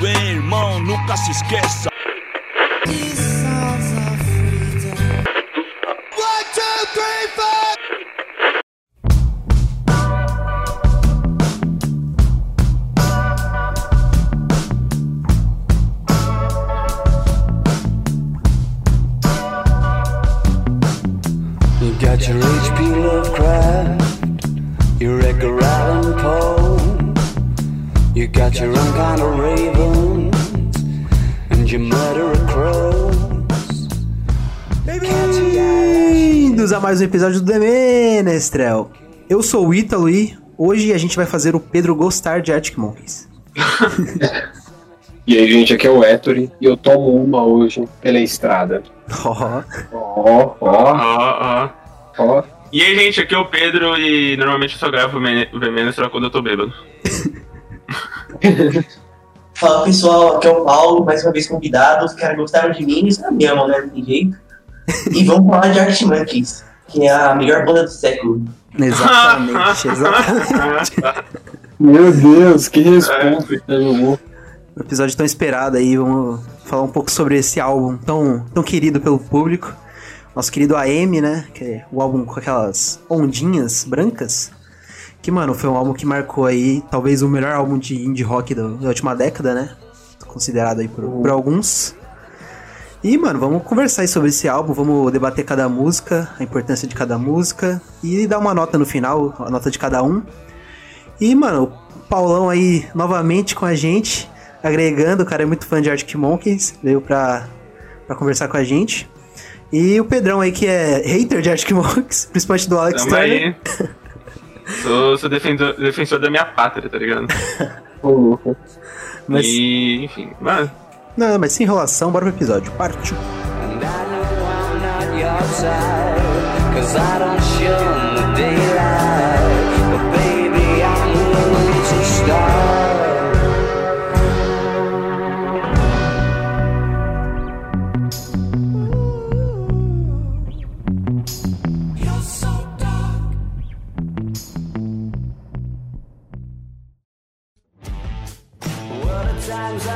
Bem, irmão, nunca se esqueça. Episódio do The Menestrel. Eu sou o Ítalo e hoje a gente vai fazer o Pedro gostar de Arctic Monkeys. E aí, gente, aqui é o Ettore e eu tomo uma hoje pela estrada. Ó, Ó, ó, Ó. E aí, gente, aqui é o Pedro e normalmente eu só gravo o Men- o Vemenos só quando eu tô bêbado. Fala pessoal, aqui é o Paulo, mais uma vez convidado. Os caras gostaram de mim, eles me amam, né? Não tem jeito. E vamos falar de Arctic Monkeys, que é a melhor banda do século. exatamente, exatamente. Meu Deus, que resposta. É. Um episódio tão esperado aí, vamos falar um pouco sobre esse álbum tão, tão querido pelo público. Nosso querido AM, né? Que é o álbum com aquelas ondinhas brancas. Que, mano, foi um álbum que marcou aí, talvez o melhor álbum de indie rock da última década, né? Considerado aí por, por alguns. E, mano, vamos conversar aí sobre esse álbum, vamos debater cada música, a importância de cada música e dar uma nota no final, a nota de cada um. E, mano, o Paulão aí novamente com a gente, agregando, o cara é muito fã de Arctic Monkeys, veio pra, pra conversar com a gente. E o Pedrão aí, que é hater de Arctic Monkeys, principalmente do Alex Tamo Turner. aí. Sou, sou defensor, defensor da minha pátria, tá ligado? Ô, louco. Mas, E, enfim, mano. Não, mas sem enrolação, bora pro episódio. Partiu.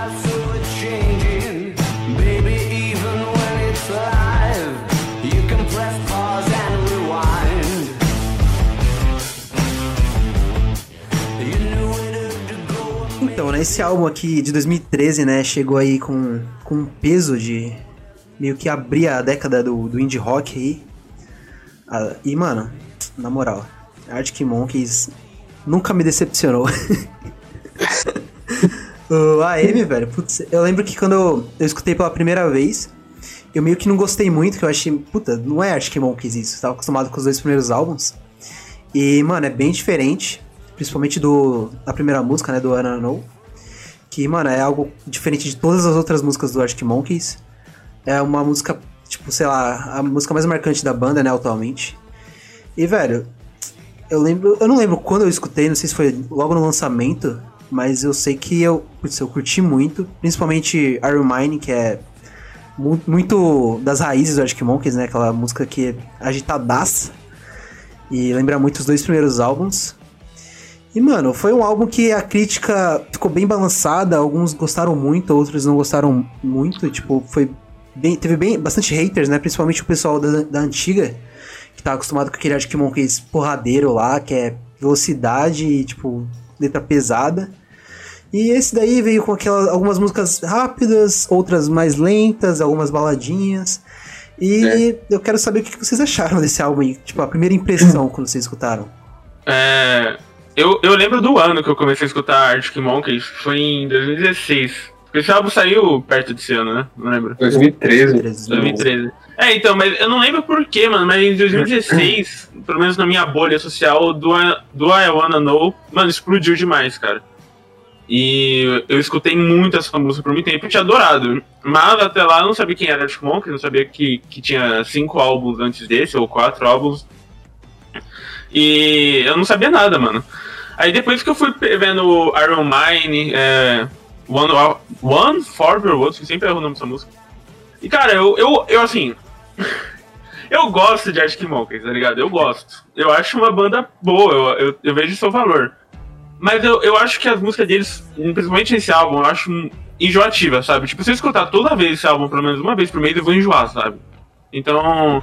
Know Então, né, esse álbum aqui de 2013, né, chegou aí com, com um peso de meio que abrir a década do, do indie rock aí. Ah, e, mano, na moral, Arctic Monkeys nunca me decepcionou. o AM, velho, putz, eu lembro que quando eu, eu escutei pela primeira vez, eu meio que não gostei muito, que eu achei, puta, não é Arctic Monkeys isso, eu tava acostumado com os dois primeiros álbuns. E, mano, é bem diferente, principalmente do da primeira música, né, do Don't Know. Que, mano, é algo diferente de todas as outras músicas do Arctic Monkeys. É uma música, tipo, sei lá, a música mais marcante da banda, né, atualmente. E, velho, eu lembro, eu não lembro quando eu escutei, não sei se foi logo no lançamento, mas eu sei que eu, putz, eu curti muito, principalmente Iron Mine, que é mu- muito das raízes do Arctic Monkeys, né, aquela música que é agitadaça. E lembra muito os dois primeiros álbuns. E, mano, foi um álbum que a crítica ficou bem balançada, alguns gostaram muito, outros não gostaram muito, tipo, foi bem, teve bem, bastante haters, né, principalmente o pessoal da, da antiga, que tá acostumado com aquele Arctic Monkeys porradeiro lá, que é velocidade e, tipo, letra pesada. E esse daí veio com aquelas, algumas músicas rápidas, outras mais lentas, algumas baladinhas. E eu quero saber o que vocês acharam desse álbum aí, tipo, a primeira impressão quando vocês escutaram. É, eu, eu lembro do ano que eu comecei a escutar Arctic Monkeys, foi em 2016. Porque esse álbum saiu perto desse ano, né? Não lembro. 2013. 2013. É, então, mas eu não lembro porquê, mano, mas em 2016, pelo menos na minha bolha social, do, I- do I Wanna Know, mano, explodiu demais, cara. E eu escutei muito essa música por muito tempo e tinha adorado. Mas até lá eu não sabia quem era Arctic Monkeys, não sabia que, que tinha cinco álbuns antes desse, ou quatro álbuns. E eu não sabia nada, mano. Aí depois que eu fui vendo Iron Mine, é, One, One For Your Words, que sempre erro o nome dessa música. E cara, eu, eu, eu assim. Eu gosto de Arctic Monkeys, tá ligado? Eu gosto. Eu acho uma banda boa, eu, eu, eu vejo seu valor. Mas eu, eu acho que as músicas deles, principalmente esse álbum, eu acho enjoativa, sabe? Tipo, se eu escutar toda vez esse álbum, pelo menos uma vez por mês, eu vou enjoar, sabe? Então.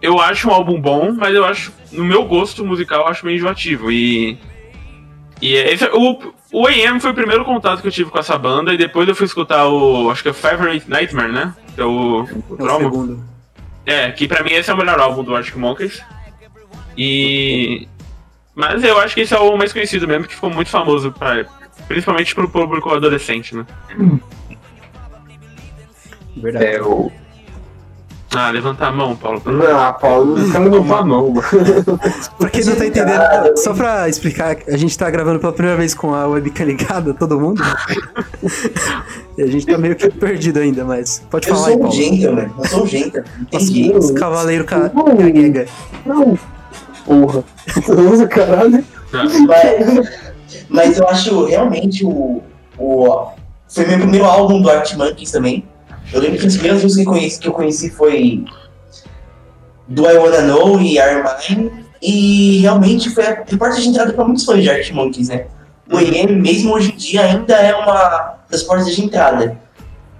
Eu acho um álbum bom, mas eu acho, no meu gosto musical, eu acho meio enjoativo. E. E esse, o, o AM foi o primeiro contato que eu tive com essa banda, e depois eu fui escutar o. Acho que é Favorite Nightmare, né? Que é o. o É o segundo. É, que pra mim esse é o melhor álbum do Arctic Monkeys. E. Mas eu acho que esse é o mais conhecido mesmo, que ficou muito famoso, pra, principalmente pro público adolescente, né? Verdade. É, o. Ah, levanta a mão, Paulo. Ah, Paulo, não fica com a mão. Pra quem não tá entendendo, só pra explicar, a gente tá gravando pela primeira vez com a webcam ligada, todo mundo. e a gente tá meio que perdido ainda, mas pode Eu falar aí, sou um Paulo. gentleman, eu sou um gentleman. Entendi. Os cavaleiros ca... caguega. Não. Porra. Usa caralho. Mas, mas eu acho realmente o, o. Foi meu primeiro álbum do Art Monkeys também. Eu lembro que as primeiras músicas que eu conheci, que eu conheci foi Do I Wanna Know e Are Mine. E realmente foi a porta de entrada para muitos fãs de Art Monkeys, né? O EM, mesmo hoje em dia, ainda é uma das portas de entrada.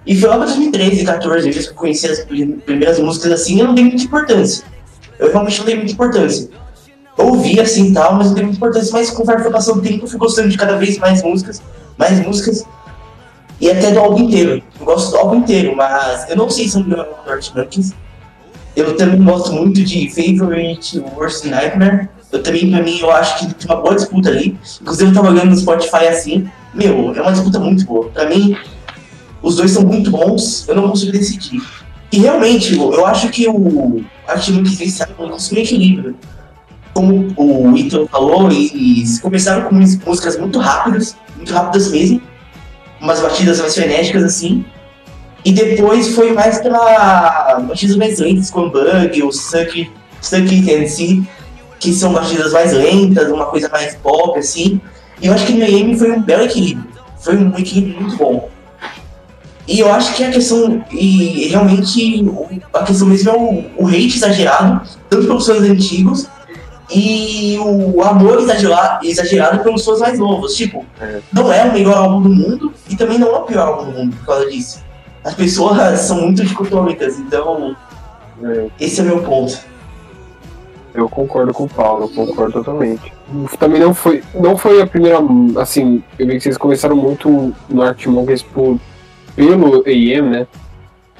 E foi lá para 2013, 14, vezes que eu conheci as prim- primeiras músicas assim, eu não dei muita importância. Eu realmente não dei muita importância. Eu ouvi assim e tal, mas não dei muita importância. Mas conforme foi passando o tempo, eu fui gostando de cada vez mais músicas, mais músicas. E até do álbum inteiro. Eu gosto do álbum inteiro, mas eu não sei se é o melhor álbum do Art Monkeys. Eu também gosto muito de Favorite Worst Nightmare. Eu também, pra mim, eu acho que tem uma boa disputa ali. Inclusive, eu tava olhando no Spotify assim. Meu, é uma disputa muito boa. Pra mim, os dois são muito bons. Eu não consigo decidir. E realmente, eu acho que o Monkeys vence álbum conseguiu um equilíbrio. Como o Ito falou, eles começaram com músicas muito rápidas, muito rápidas mesmo. Umas batidas mais frenéticas assim. E depois foi mais pra batidas mais lentas, com Bug, o Suck, Suck It and See, que são batidas mais lentas, uma coisa mais pop, assim. E eu acho que AM foi um belo equilíbrio. Foi um equilíbrio muito bom. E eu acho que a questão, e realmente a questão mesmo é o, o hate exagerado, tanto pelos fãs antigos, e o amor exagerado, exagerado pelos fãs mais novos. Tipo, não é o melhor álbum do mundo e também não é o pior álbum do mundo por causa disso. As pessoas são muito dicotômicas, então É, esse é o meu ponto. eu concordo com o Paulo, eu concordo totalmente. Também não foi, não foi a primeira, assim, eu vi que vocês começaram muito no Art Monkeys por, pelo AM, né?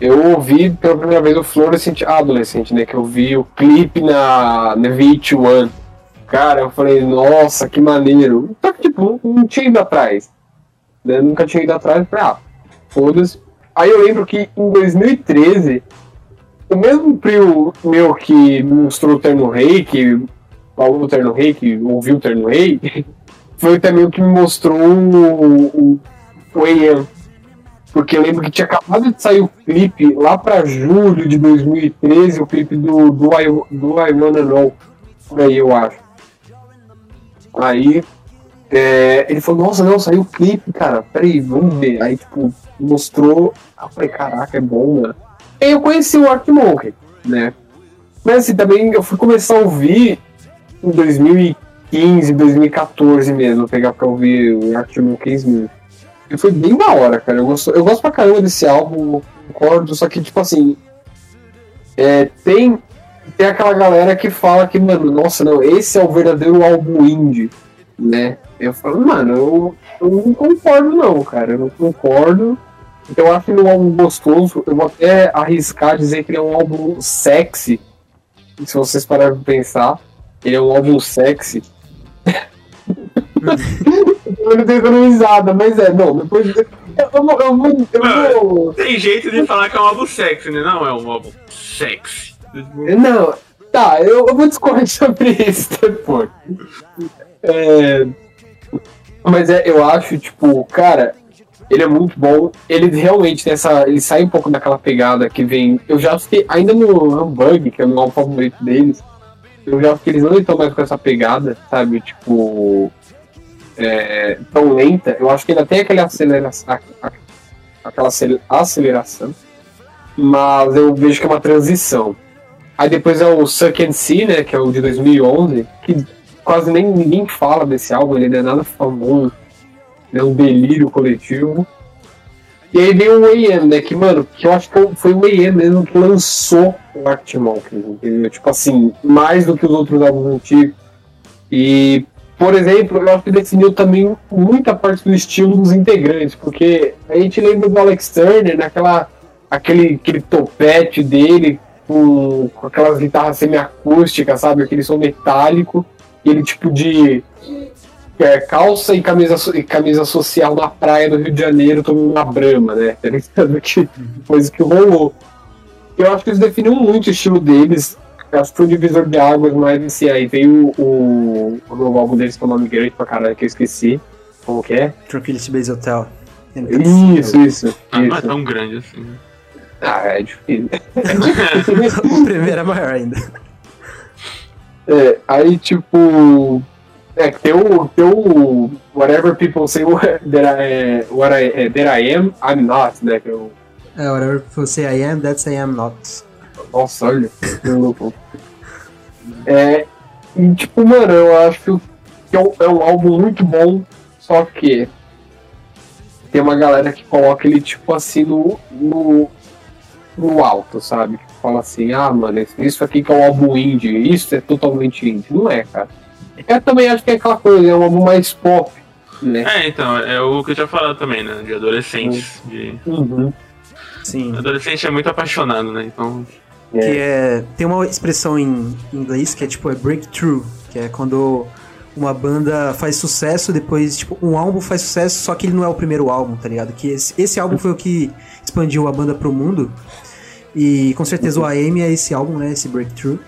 Eu ouvi pela primeira vez o Fluorescent Adolescent, né? Que eu vi o clipe na, na VH1. Cara, eu falei, nossa, que maneiro. Só que, tipo, não, não tinha ido atrás. Né? Nunca tinha ido atrás, falei, ah, foda-se. Aí eu lembro que em 2013, o mesmo primo meu que mostrou o Terno Rei, que falou do Terno Rei, que ouviu o Terno Rei, foi também o que me mostrou o, o, o AM. Porque eu lembro que tinha acabado de sair o clipe lá pra julho de 2013, o clipe do, do, I, do I Wanna Know. Por aí, eu acho. Aí é, ele falou, nossa, não, saiu o clipe, cara, peraí, vamos ver. Aí, tipo, mostrou, eu falei, caraca, é bom, né? Aí eu conheci o Ark Monkey, né? Mas assim, também eu fui começar a ouvir em 2015, 2014 mesmo, pegar pra ouvir o Ark Monkeys mesmo. Foi bem da hora, cara. Eu gosto, eu gosto pra caramba desse álbum, concordo, só que, tipo assim. É, tem, tem aquela galera que fala que, mano, nossa, não, esse é o verdadeiro álbum indie, né? Eu falo, mano, eu, eu não concordo, não, cara. Eu não concordo. Eu acho ele um álbum gostoso. Eu vou até arriscar dizer que ele é um álbum sexy. Se vocês pararem pra pensar, ele é um álbum sexy. eu não tenho economizada, mas é, não, depois. Eu, eu, eu, vou. Tem jeito de falar que é um álbum sexy, né? Não é um álbum sexy. Não, tá, eu, eu vou discorrer sobre isso depois. É, mas é, eu acho, tipo, cara, ele é muito bom. Ele realmente tem essa. Ele sai um pouco daquela pegada que vem. Eu já fiquei. Ainda no Humbug, que é o meu favorito deles, eu já acho que eles não estão mais com essa pegada, sabe? Tipo. É, tão lenta. Eu acho que ainda tem aquele. Aquela acel- aceleração. Mas eu vejo que é uma transição. Aí depois é o Suck and See, né? Que é o de 2011, que quase nem ninguém fala desse álbum, ele não é nada famoso. É um delírio coletivo. E aí vem o AM, né? Que, mano, que eu acho que foi o AM mesmo que lançou o Arctic Monkeys, entendeu? Tipo assim, mais do que os outros álbuns antigos. E, por exemplo, eu acho que definiu também muita parte do estilo dos integrantes, porque a gente lembra do Alex Turner, naquela aquele, aquele topete dele, com, com aquelas guitarras semiacústicas, sabe? Aquele som metálico, ele tipo de é, calça e camisa, e camisa social na praia do Rio de Janeiro tomando uma brama, né? Tá? Que coisa que rolou. Eu acho que eles definiram muito o estilo deles. Eu acho que foi um divisor de águas, mas assim, aí veio o, o novo álbum deles com o nome grande pra caralho que eu esqueci. Como que é? Tranquility Base Hotel. Isso, isso. Ah, não é tão grande assim. Ah, é difícil. o primeiro é maior ainda. É, aí tipo. É, que tem o, tem o Whatever People Say that I, what I, eh, that I Am, I'm Not, né? Que é o, É, whatever you say I am, that's I am not. nossa, olha, que louco. É, e tipo, mano, eu acho que é um, é um álbum muito bom, só que tem uma galera que coloca ele tipo assim no, no, no alto, sabe? Que fala assim, ah, mano, isso aqui que é um álbum indie, isso é totalmente indie. Não é, cara. Eu também acho que é aquela coisa, é um álbum mais pop, né? É, então, é o que eu tinha falado também, né? De adolescentes. De... Uhum. Sim. Adolescente é muito apaixonado, né? Então. Que é. Tem uma expressão em inglês que é tipo é breakthrough, que é quando uma banda faz sucesso, depois, tipo, um álbum faz sucesso, só que ele não é o primeiro álbum, tá ligado? Que esse, esse álbum foi o que expandiu a banda pro mundo. E com certeza o AM é esse álbum, né? Esse breakthrough.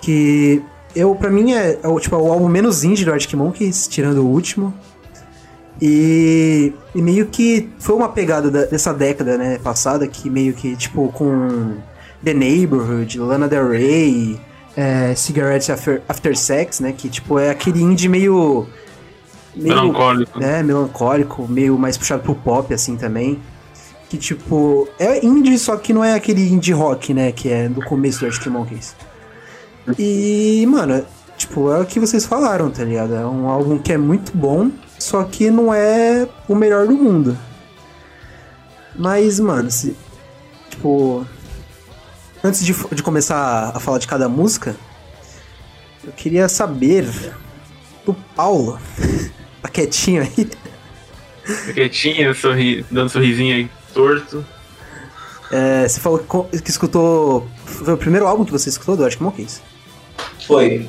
Que eu, pra mim, é, é o, tipo, é o álbum menos indie do Arctic Monkeys, tirando o último. E, e meio que foi uma pegada da- dessa década, né, passada, que meio que, tipo, com The Neighborhood, Lana Del Rey, é, Cigarettes After, After Sex, né, que, tipo, é aquele indie meio... meio Melancólico. né, melancólico, meio mais puxado pro pop, assim, também. Que, tipo, é indie, só que não é aquele indie rock, né, que é do começo do Arctic Monkeys. E, mano, tipo, é o que vocês falaram, tá ligado? É um álbum que é muito bom, só que não é o melhor do mundo. Mas, mano, se, tipo, antes de, de começar a falar de cada música, eu queria saber do Paulo. tá quietinho aí? Quietinho, sorri... dando sorrisinho aí torto. É, você falou que, que escutou. Foi o primeiro álbum que você escutou do Arctic Monkeys? Foi.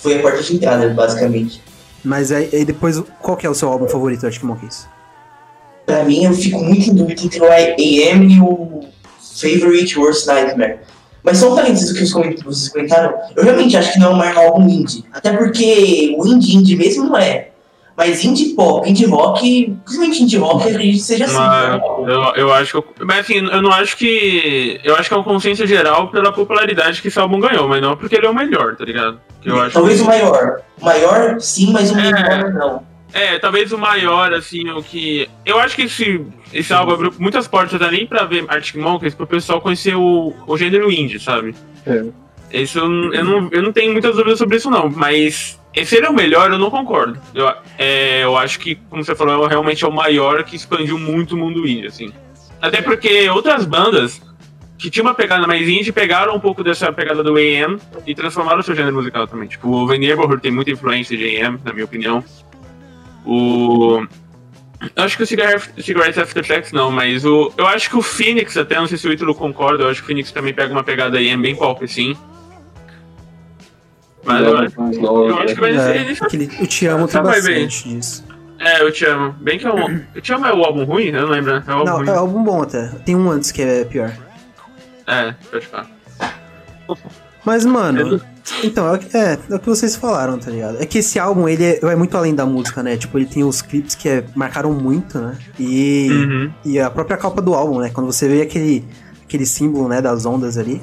Foi a porta de entrada, basicamente. Mas aí, aí depois, qual que é o seu álbum favorito do Arctic Monkeys? Pra mim, eu fico muito em dúvida entre o AM e o Favorite Worst Nightmare. Mas um parênteses que vocês comentaram, eu realmente acho que não é maior álbum indie. Até porque o indie indie mesmo não é. Mas indie pop, indie rock, principalmente indie rock, eu acredito que seja assim. Mas eu, eu acho que. eu- Mas assim, eu não acho que. Eu acho que é uma consciência geral pela popularidade que esse álbum ganhou, mas não porque ele é o melhor, tá ligado? Eu acho Talvez que- o maior. O maior, sim, mas o É. menor não. É, talvez o maior, assim, o que. Eu acho que esse, esse álbum abriu muitas portas ali pra ver Arctic Monkeys, pro pessoal conhecer o, o gênero indie, sabe? É. Isso eu, não- eu, não, eu não tenho muitas dúvidas sobre isso, não, mas. Se ele é o melhor, eu não concordo. Eu, é, eu acho que, como você falou, é realmente é o maior que expandiu muito o mundo indie, assim. Até porque outras bandas que tinham uma pegada mais indie pegaram um pouco dessa pegada do AM e transformaram o seu gênero musical também. Tipo, o The Neighborhood tem muita influência de AM, na minha opinião. O. Eu acho que o Cigar Cigarettes After Sex não, mas o. Eu acho que o Phoenix, até não sei se o Ítalo concorda, eu acho que o Phoenix também pega uma pegada AM bem pop, assim. Mas eu, acho- eu acho que vai ser. É, ele- o Te Amo Só vai bem. bastante disso. É, eu te amo. Bem que é um. Eu te amo é o álbum ruim? Eu não lembro, né? É o álbum Não, ruim. é álbum bom até. Tem um antes que é pior. É, pode falar. Mas, mano, é, o que- é, é o que vocês falaram, tá ligado? É que esse álbum, ele é, vai muito além da música, né? Tipo, ele tem os clipes que é- marcaram muito, né? E, Uhum. e a própria capa do álbum, né? Quando você vê aquele, aquele símbolo, né, das ondas ali,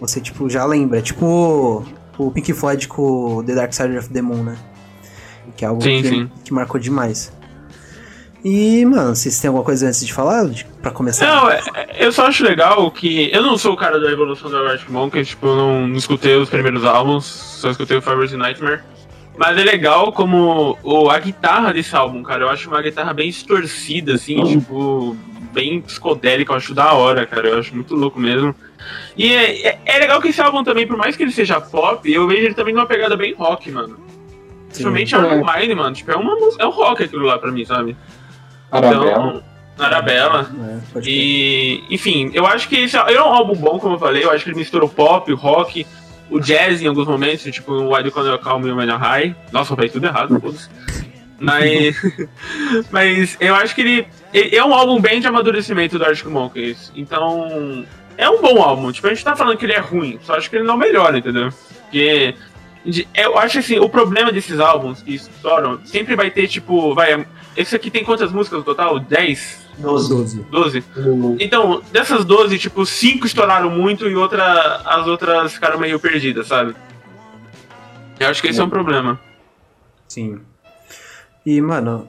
você, tipo, já lembra. É tipo o, Pink Floyd com The Dark Side of the Moon, né? Que é algo Sim, que, sim. que marcou demais. E, mano, vocês têm alguma coisa antes de falar? De, pra começar? Não, é- é- eu só acho legal que. Eu não sou o cara da evolução do Arctic Monkeys, tipo, eu não, não escutei os primeiros álbuns, só escutei o Fibers Nightmare. Mas é legal como o, a guitarra desse álbum, cara. Eu acho uma guitarra bem distorcida, assim, tipo, bem psicodélica. Eu acho da hora, cara. Eu acho muito louco mesmo. E é, é, é legal que esse álbum também, por mais que ele seja pop, eu vejo ele também numa pegada bem rock, mano. Principalmente Iron Mine, mano. Tipo, é, uma, música- é um rock aquilo lá pra mim, sabe? Arabella. Então, Arabella. É. E, enfim, eu acho que esse é um álbum bom, como eu falei. Eu acho que ele mistura o pop, o rock, o jazz em alguns momentos, tipo o Why Do You Calm e o You're High. Nossa, eu falei tudo errado, foda-se. Mas, mas eu acho que ele, ele é um álbum bem de amadurecimento do Arctic Monkeys. Então, é um bom álbum. Tipo, a gente tá falando que ele é ruim, só acho que ele não melhora, entendeu? Porque eu acho assim, o problema desses álbuns que estouram sempre vai ter, tipo, vai. Esse aqui tem quantas músicas no total? 10? 12. 12. 12? Então, dessas 12, tipo, 5 estouraram muito e outra, as outras ficaram meio perdidas, sabe? Eu acho que esse é um problema. Sim. E, mano,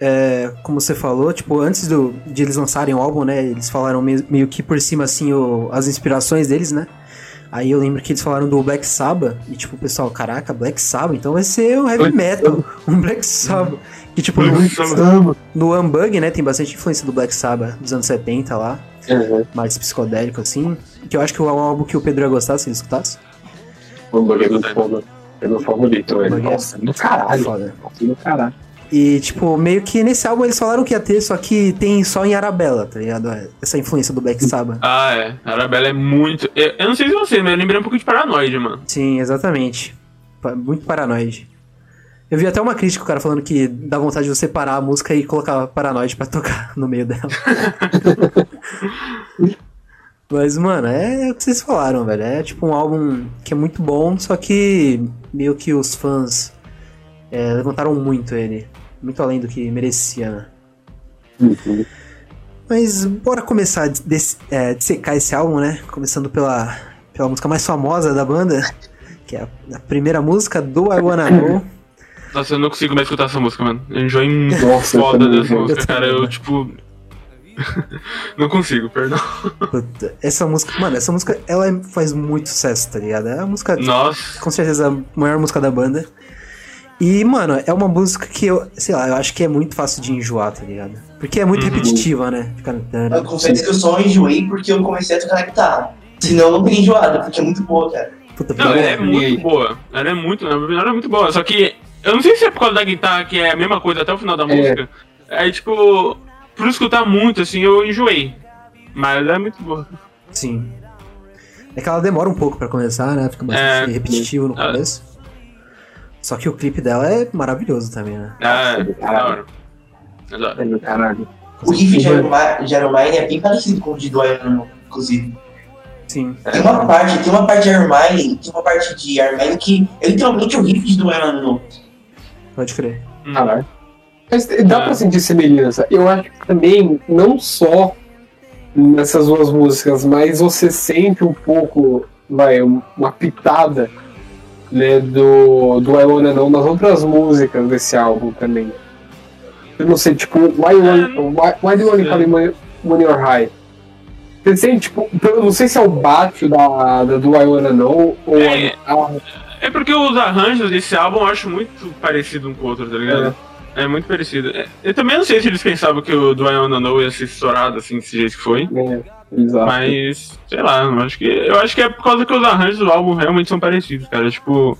é, como você falou, tipo, antes do, de eles lançarem o álbum, né? Eles falaram meio, meio que por cima, assim, o- as inspirações deles, né? Aí eu lembro que eles falaram do Black Sabbath, e tipo, o pessoal, caraca, Black Sabbath, então vai ser um heavy metal, um Black Sabbath. Que tipo, no, no Unbug, né, tem bastante influência do Black Sabbath dos anos 70 lá, Uhum. mais psicodélico, assim. Que eu acho que é um álbum que o Pedro ia gostar se ele escutasse. O hambúrguer do fogo. É meu favorito, velho. Nossa, do caralho. Foda. Nossa, do caralho. E, tipo, meio que nesse álbum eles falaram que ia ter, só que tem só em Arabella, tá ligado? Essa influência do Black Sabbath. Ah, é. Arabella é muito. Eu, eu não sei se você, mas eu lembrei um pouco de Paranoide, mano. Sim, exatamente. Muito paranoide. Eu vi até uma crítica, o cara falando que dá vontade de você parar a música e colocar paranoide pra tocar no meio dela. Mas, mano, é o que vocês falaram, velho. É tipo um álbum que é muito bom, só que meio que os fãs é, levantaram muito ele. Muito além do que merecia, né? Mas bora começar a des- é, dissecar esse álbum, né? Começando pela, pela música mais famosa da banda, que é a, a primeira música do I Wanna Know. Nossa, eu não consigo mais escutar essa música, mano. Eu enjoei Nossa, foda dessa música, cara. Eu, tipo. não consigo, perdão. Puta, essa música, mano, essa música ela é- faz muito sucesso, tá ligado? É a música, Nossa. com certeza, a maior música da banda. E, mano, é uma música que eu, sei lá, eu acho que é muito fácil de enjoar, tá ligado? Porque é muito Uhum. repetitiva, né? Fica. Eu confesso que eu só enjoei porque eu comecei a tocar na guitarra. Senão eu não teria enjoado, porque é muito boa, cara. Puta, Não, ela é muito boa. Ela é muito, na ela é muito boa. Só que eu não sei se é por causa da guitarra, que é a mesma coisa até o final da É. música. Aí, tipo, por escutar muito, assim, eu enjoei. Mas ela é muito boa. Sim. É que ela demora um pouco pra começar, né? Fica bastante É. repetitivo no Ah. começo. Só que o clipe dela é maravilhoso também, né? Ah, do é caralho. É. É do caralho. O riff de de Maiden é bem parecido com o de do Iron Man, inclusive. Sim. Tem uma parte, tem uma parte de Maiden, tem uma parte de Maiden que é literalmente o riff do Iron. Pode crer. Caralho. Mas dá É. pra sentir semelhança. Eu acho que também, não só nessas duas músicas, mas você sente um pouco, vai, uma pitada, né, do, do I Wanna Know nas outras músicas desse álbum também. Eu não sei, tipo, Why, you wanna, why, why do you wanna call me when, you're high? Você sente, tipo, eu não sei se é o baixo da, da do I Wanna Know ou É. a, a- É porque os arranjos desse álbum eu acho muito parecido um com o outro, tá ligado? É, muito parecido. É, Eu também não sei se eles pensavam que o do I Wanna Know ia ser estourado assim, desse jeito que foi. né, exato. Mas, sei lá, eu acho que, eu acho que é por causa que os arranjos do álbum realmente são parecidos, cara. Tipo,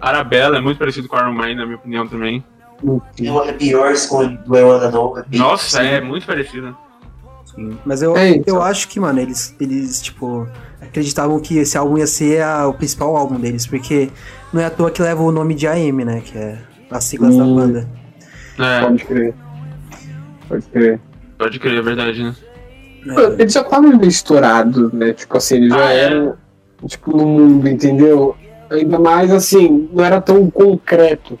Arabella é muito parecido com Iron Man, na minha opinião também. You Wanna Be Yours com do I Wanna Know. é Nossa, é muito parecido. Mas eu, É, então. eu acho que, mano, eles, eles, tipo, acreditavam que esse álbum ia ser a- o principal álbum deles, porque não é à toa que leva o nome de AM, né? Que é as siglas da Hum. banda. É, Pode crer. Pode crer. pode crer, é verdade, né? É, Eles já estavam meio estourados, né? Tipo assim, eles já Ah, é. eram, tipo, no mundo, entendeu? Ainda mais assim, não era tão concreto.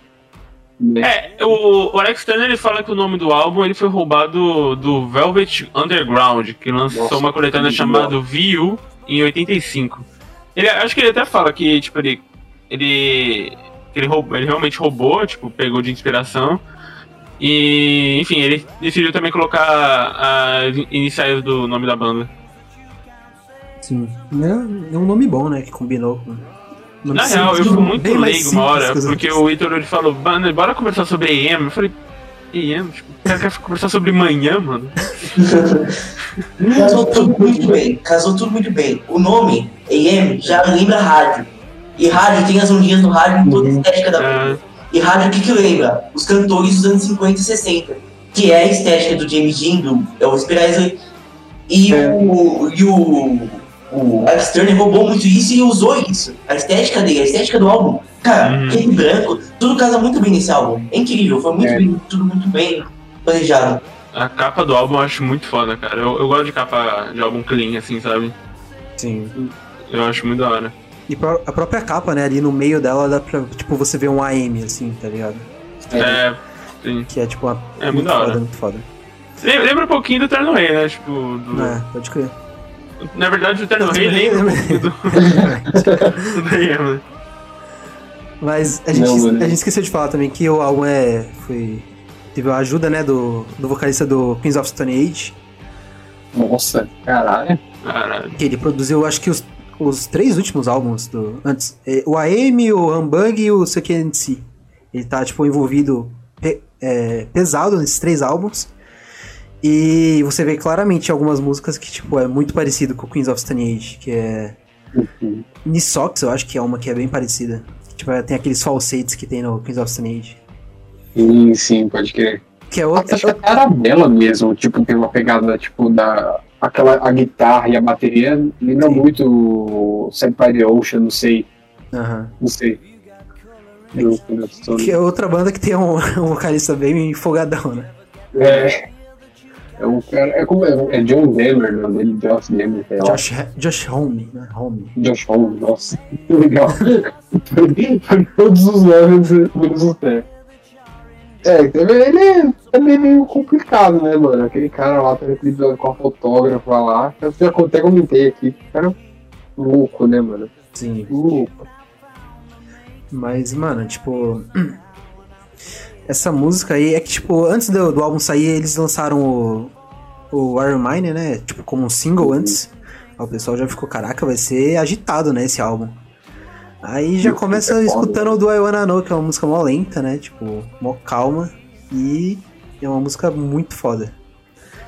Né? É, o, o Alex Turner ele fala que o nome do álbum ele foi roubado do Velvet Underground, que lançou Nossa, uma coletânea chamada VU em 85. Ele, acho que ele até fala que, tipo, ele. Ele. Ele, roubou, ele realmente roubou, tipo, pegou de inspiração. E, enfim, ele decidiu também colocar as iniciais do nome da banda. Sim. É, é um nome bom, né? Que combinou com. Na real, eu fui muito leigo uma hora, porque o Vitor ele falou, "Mano, bora conversar sobre EM. Eu falei, EM? Tipo, o cara quer conversar sobre manhã, mano? Casou tudo muito bem. Casou tudo muito bem. O nome, AM, já lembra rádio. E rádio tem as ondinhas do rádio em toda a estética da Ah, banda. E rádio o que que lembra? Os cantores dos anos 50 e 60. Que é a estética do James Dean, do Elvis Presley. E É. o. E o. O Alex Turner roubou muito isso e usou isso. A estética dele, a estética do álbum. Cara, Uhum. preto e branco, tudo casa muito bem nesse álbum. É incrível, foi muito É. bem, tudo muito bem planejado. a capa do álbum eu acho muito foda, cara. Eu, eu gosto de capa de álbum clean, assim, sabe? Sim. Eu acho muito da hora. E a própria capa, né? Ali no meio dela dá pra, tipo, você ver um AM, assim, tá ligado? É, sim. Que é, tipo, uma, É muito da foda, hora. muito foda. Lembra, lembra um pouquinho do Terno Rei, né? Tipo, do- É, pode crer. Na verdade o Terno Eu Rei um né? Mas a gente, Não, a gente esqueceu de falar também que o álbum é. Foi. Teve a ajuda, né, do, do vocalista do Queens of Stone Age. Nossa, caralho. Caralho. Que ele produziu, acho que os, os três últimos álbuns do. Antes. É, o AM, o Humbug e o CQNC. Ele tá, tipo, envolvido pe- é, pesado nesses três álbuns. E você vê claramente algumas músicas que, tipo, é muito parecido com o Queens of Stone Age, que é. Uhum. Nisox, eu acho que é uma que é bem parecida. Tipo, é, tem aqueles falsetes que tem no Queens of Stone Age. Sim, sim, pode crer. Que é outra. Acho que até era dela mesmo, tipo, tem uma pegada, tipo, da... Aquela, a guitarra e a bateria lembra Sim. muito by the Ocean, não sei, Aham. não sei. Eu- eu- Que é outra banda que tem um, um vocalista bem folgadão, né? É. É um cara. É, como, é, é John Denver, o nome dele, Josh sei lá. Josh, Josh Home, né? Home. Josh Holmes, nossa, que legal. Foi todos os nomes, menos o Té. É, ele é também meio complicado, né, mano? Aquele cara lá, tá com a fotógrafa lá, eu já até comentei aqui, cara louco, né, mano? Sim. Louco. Mas, mano, tipo. Essa música aí é que, tipo, antes do, do álbum sair, eles lançaram o, o Iron Mine, né? Tipo, como um single antes. Aí o pessoal já ficou, caraca, vai ser agitado, né, esse álbum. Aí já começa é escutando o do I Wanna Know, que é uma música mó lenta, né? Tipo, mó calma. E é uma música muito foda.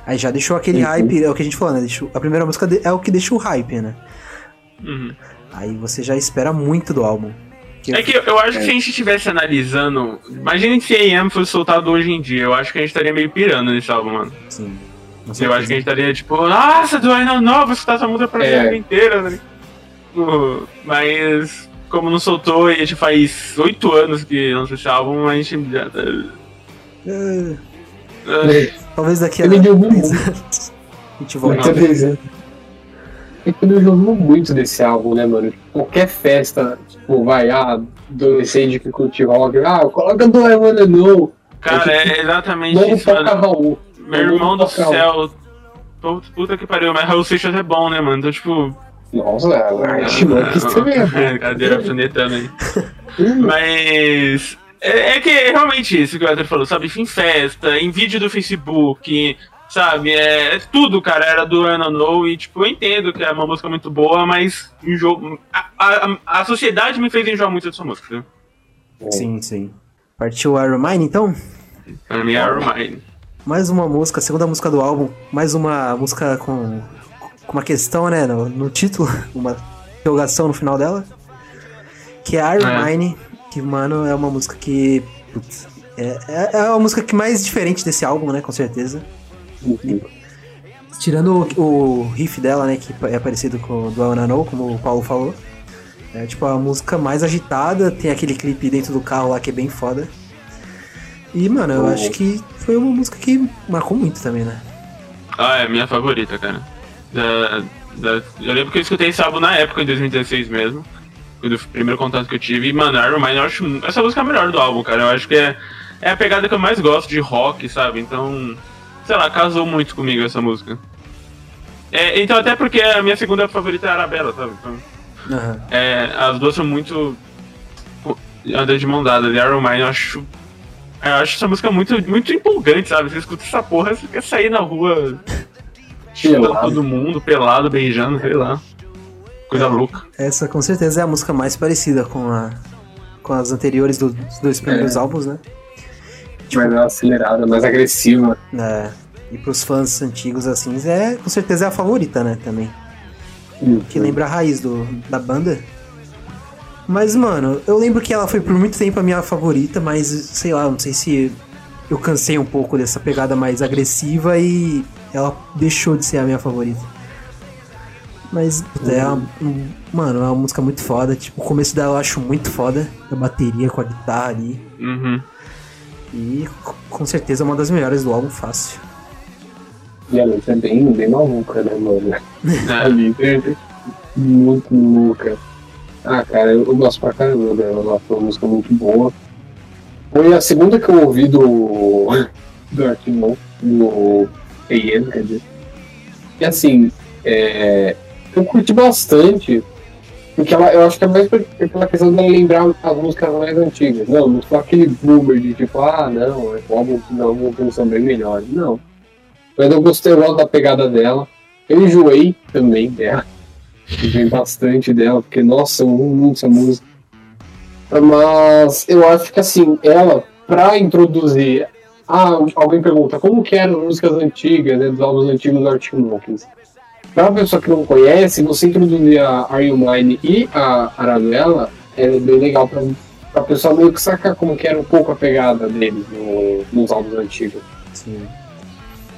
Aí já deixou aquele Uhum. hype, é o que a gente falou, né? Deixou- a primeira música é o que deixa o hype, né? Uhum. Aí você já espera muito do álbum. Que- É que eu, acho que se a gente estivesse analisando. Imagina se a AM fosse soltado hoje em dia. Eu acho que a gente estaria meio pirando nesse álbum, mano. Sim. Eu acho que a gente estaria tipo, nossa, do Know, vou escutar essa música pra É. vida inteira, né? Tipo, Mas, como não soltou e já faz oito anos que lançou esse álbum, a gente já tá. É, Ah, talvez daqui a Ele deu 10 anos a gente volta. Muita vez, né? É que eu jogo muito desse álbum, né, mano? Qualquer festa, tipo, vai, ah, adolescente que curte rock, ah, coloca do I Wanna Know, Cara, é exatamente não isso, toca mano. Raul. Meu irmão do toca Raul. céu. Puta- que pariu, mas Raul Seixas é bom, né, mano? Então, tipo. Nossa, a Artimanx também é bom. Cadeira alfinetando aí. Mas. É, é que é realmente isso que o Arthur falou, sabe? Em festa, em vídeo do Facebook, sabe? É, é tudo, cara, era do I Don't Know e, tipo, eu entendo que é uma música muito boa, mas enjoo, a, a, a sociedade me fez enjoar muito dessa música? Sim, sim. Partiu Iron Mine, então? Pra mim, Iron Mine. Mais uma música, segunda música do álbum. Mais uma música com, com uma questão, né, no, no título. Uma interrogação no final dela. Que é Iron É. Mine. Que, mano, é uma música que... putz, é, é, é a música que mais diferente desse álbum, né, com certeza. Tirando o, o riff dela, né, que é parecido com o do Wanna Know, como o Paulo falou. É tipo a música mais agitada, tem aquele clipe dentro do carro lá que é bem foda. E, mano, eu Oh. acho que foi uma música que marcou muito também, né? Ah, é minha favorita, cara. Da, da- eu lembro que eu escutei esse álbum na época, em 2016 mesmo. Foi do primeiro contato que eu tive. E, mano, Iron Man, eu acho. Essa música é a melhor do álbum, cara. Eu acho que é, é a pegada que eu mais gosto de rock, sabe? Então, sei lá, casou muito comigo essa música. É, então, até porque a minha segunda favorita é a Arabella, sabe? Então, Aham. é, as duas são muito. andam de mão dada. E Iron Man eu acho Eu acho essa música muito, muito empolgante, sabe? Você escuta essa porra, você quer sair na rua chutando todo mundo, pelado, beijando, sei lá. Coisa louca. Essa com certeza é a música mais parecida com, a, com as anteriores do- dos dois primeiros É. álbuns, né? Mais acelerada, mais agressiva. É, e pros fãs antigos, assim, é com certeza é a favorita, né? Também. Que lembra a raiz do, da banda. Mas, mano, eu lembro que ela foi por muito tempo a minha favorita, mas sei lá, não sei se eu cansei um pouco dessa pegada mais agressiva e ela deixou de ser a minha favorita. Mas, puta, é uma, um- mano, é uma música muito foda. Tipo, o começo dela eu acho muito foda. A bateria com a guitarra ali. Uhum. E com certeza é uma das melhores do álbum, fácil. E a letra é bem, bem maluca, né, mano? A É. letra é muito maluca. Ah, cara, eu, eu gosto pra caramba dela. Ela foi uma música muito boa. Foi a segunda que eu ouvi do. do Artimon, do AM, quer dizer. E assim, é, eu curti bastante. Porque ela, eu acho que é mais pela questão de lembrar as músicas mais antigas. Não, não foi aquele boomer de tipo, ah, não, o álbum não, não são bem melhores. Não. Mas eu gostei logo da pegada dela. Eu enjoei também dela. Enjoei bastante dela, porque, nossa, eu amo muito essa música. Mas eu acho que assim, ela, pra introduzir. Ah, alguém pergunta, como que eram as músicas antigas, né? Dos álbuns antigos do Arctic Monkeys? Pra pessoa que não conhece, você introduzir a Are You Mine e a Arabella é bem legal pra, pra pessoa meio que sacar como que era um pouco a pegada deles no- nos álbuns antigos. Sim.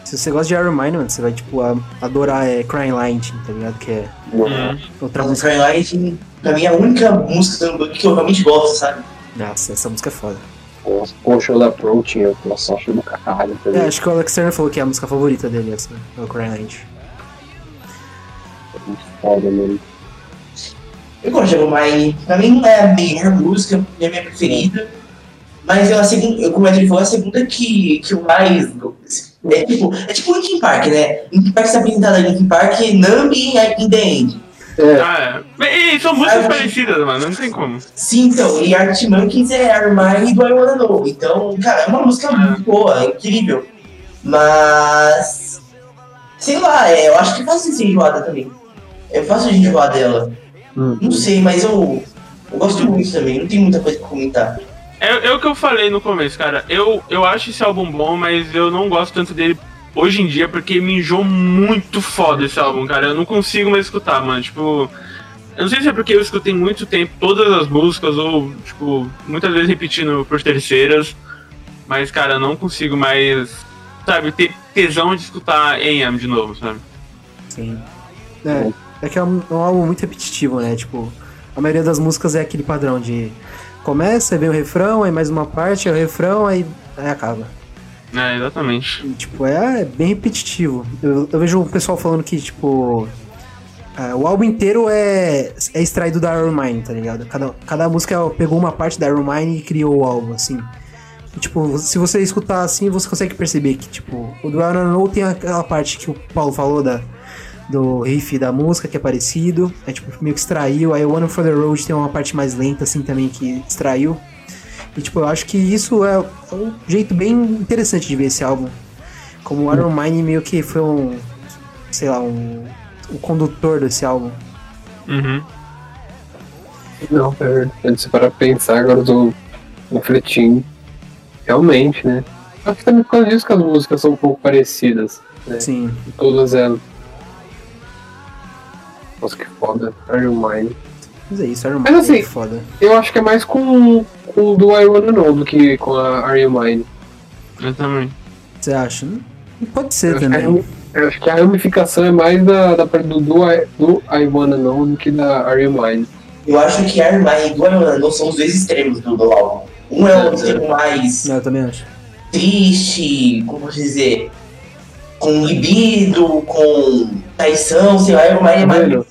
Se você gosta de Iron Man, mano, você vai, tipo, a- adorar é, Crying Lightning, tá ligado? Que é Uhum. outra A música. Twilight, pra mim, é a única música do que eu realmente gosto, sabe? Nossa, essa música é foda. Nossa, Poxa, da Approach, eu nossa, acho do caralho É, também. acho que o Alex Turner falou que é a música favorita dele, essa, é o Crying Lightning. Foda, mano. Eu gosto de Evermine. Pra mim não é a melhor música, não é a minha preferida. Mas é a segunda, eu- como ele falou, é a segunda que, que eu mais. É tipo, é tipo Linkin Park, né? Linkin Park está apresentado a Linkin Park, Numb e In The End. É, Ah, é. E, e são músicas parecidas, mano, não tem como. Sim, então, e Art Monkeys é Armine do I Wanna Know. Então, cara, é uma música muito boa, é incrível. Mas. Sei lá, é, eu acho que é de ser enjoada também. É fácil de enjoar dela. Não sei, mas eu, eu gosto muito também, não tem muita coisa pra comentar. É, é o que eu falei no começo, cara. Eu, eu acho esse álbum bom, mas eu não gosto tanto dele hoje em dia porque me enjoou muito foda esse álbum, cara. Eu não consigo mais escutar, mano. Tipo. Eu não sei se é porque eu escutei muito tempo todas as músicas, ou, tipo, muitas vezes repetindo por terceiras. Mas, cara, eu não consigo mais, sabe, ter tesão de escutar AM de novo, sabe? Sim. É, é que é um, é um álbum muito repetitivo, né? Tipo, a maioria das músicas é aquele padrão de começa, vem o refrão, aí mais uma parte, aí o refrão, aí, aí acaba. É, exatamente. E, tipo, é, é bem repetitivo. Eu, eu vejo o pessoal falando que, tipo, é, o álbum inteiro é, é extraído da Iron Mine, tá ligado? Cada, cada música pegou uma parte da Iron Mine e criou o álbum, assim. E, tipo, se você escutar assim, você consegue perceber que, tipo, o do Iron Know tem aquela parte que o Paulo falou da, do riff da música, que é parecido. É, tipo, meio que extraiu. Aí o One for the Road tem uma parte mais lenta, assim, também, que extraiu. E, tipo, eu acho que isso é um jeito bem interessante de ver esse álbum. Como o Iron Mine meio que foi um, sei lá, um, um condutor desse álbum. Uhum. Não, é. Se para pensar, agora eu tô refletindo. Realmente, né? Acho que também por causa disso que as músicas são um pouco parecidas. Né? Sim. Todas elas. Nossa, que foda. Iron Mine. Mas é isso, Iron Mas Mine assim, é foda. Eu acho que é mais com, com o do I Wanna Know do que com a Iron Mine. Eu também. Você acha? Não Pode ser Eu acho, que a, também. eu acho que a ramificação é mais da, da parte do, do, I- do I Wanna Know do que da Iron Mine. Eu acho que Armine e do I Wanna Know são os dois extremos do, do álbum. Um é o extremo mais Não, eu também acho. triste, como posso dizer, com libido, com traição, sei lá, Mine é mais Mano.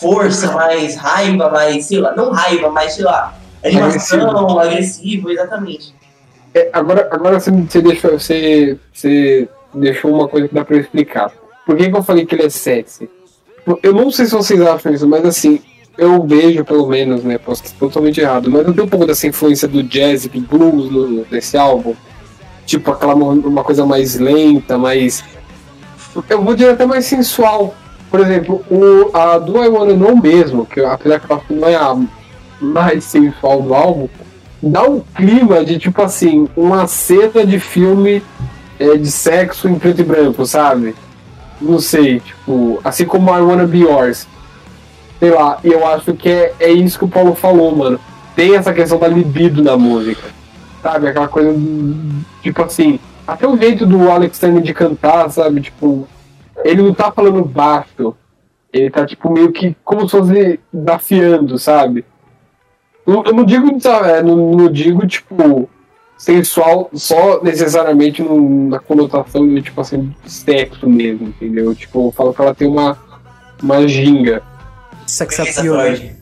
força, mais raiva, mais, sei lá, não raiva, mas sei lá, animação, agressivo, exatamente. É, agora, agora você, você, deixou, você, você deixou uma coisa que dá pra eu explicar. Por que, que eu falei que ele é sexy? Eu não sei se vocês acham isso, mas assim, eu vejo pelo menos, né? Posso estar totalmente errado, mas não tem um pouco dessa influência do jazz e do blues no, nesse álbum? Tipo, aquela uma coisa mais lenta, mais. Eu vou dizer até mais sensual. Por exemplo, o, a do I Wanna Know mesmo, que apesar que ela não é a mais sensual do álbum, dá um clima de tipo assim, uma cena de filme é, de sexo em preto e branco, sabe? Não sei, tipo, assim como I Wanna Be Yours. Sei lá, e eu acho que é, é isso que o Paulo falou, mano. Tem essa questão da libido na música. Sabe? Aquela coisa, tipo assim, até o jeito do Alex Turner de cantar, sabe? Tipo, ele não tá falando baixo. Ele tá, tipo, meio que como se fosse desafiando, sabe? Eu eu não digo, desa- é, não, não digo, tipo, sensual só necessariamente no- na conotação de, tipo assim, sexo mesmo, entendeu? Tipo, eu falo que ela tem uma, uma ginga. Sex Beleza, appeal. Freud.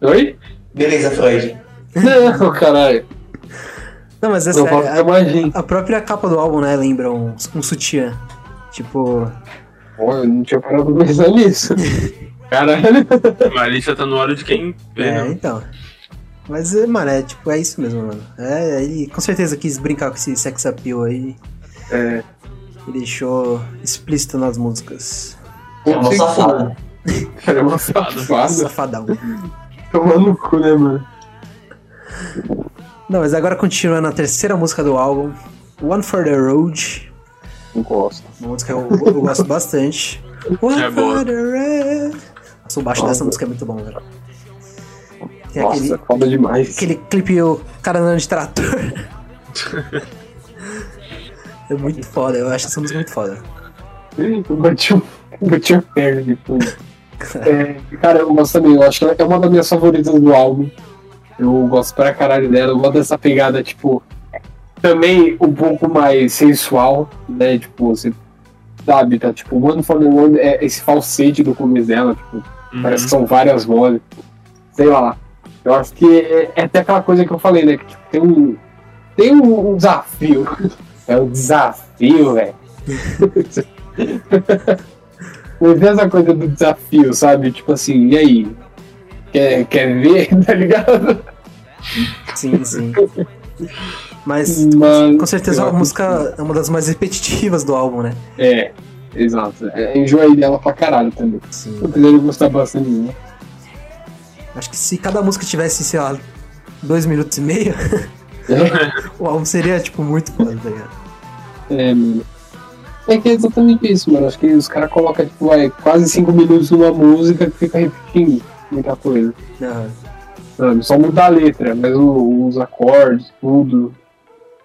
Oi? Beleza, Freud. Não, caralho. Não, mas é sério. é. A, a própria capa do álbum, né, lembra um, um sutiã. Tipo, Pô, eu não tinha parado pra pensar nisso. Caralho. Marissa tá no hora de quem vê, é, né? então. Mas, é, mano, é tipo, é isso mesmo, mano. É, ele com certeza quis brincar com esse sex appeal aí É. e deixou explícito nas músicas. É uma safada. Cara, é uma safada. Safadão. Tomando no cu, né, mano? Não, mas agora continuando a terceira música do álbum, One for the Road. Não gosto. Uma música que eu, eu gosto bastante. One É for the road. Nossa, o baixo dessa música é muito bom, velho. Tem Nossa, aquele, foda demais. aquele clipe, o cara andando de trator. é muito foda, eu acho essa música muito foda. Eu bati o, bati a perna depois. É, cara, eu gosto também. Eu acho que ela é uma das minhas favoritas do álbum. Eu gosto pra caralho dela. Eu gosto dessa pegada, tipo, também um pouco mais sensual, né? Tipo, você sabe, tá? Tipo, One for the One é esse falsete do começo dela, tipo, Uhum. parece que são várias vozes. Sei lá. Eu acho que é, é até aquela coisa que eu falei, né? Que tipo, tem um. Tem um, um desafio. É um desafio, velho. Mas tem essa coisa do desafio, sabe? Tipo assim, e aí? Quer, quer ver, tá ligado? Sim, sim. Mas, Mas- com certeza a música é uma das mais repetitivas do álbum, né? É, exato. É, enjoei dela pra caralho também. Sim. Apesar de gostar bastante dela. Acho que se cada música tivesse, sei lá, dois minutos e meio, É, o álbum seria, tipo, muito foda, tá ligado? é, mano. É que é exatamente isso, mano. Acho que os caras colocam, tipo, vai, quase cinco minutos numa música que fica repetindo muita coisa. Aham. Sabe? Só muda a letra, mas o- os acordes, tudo,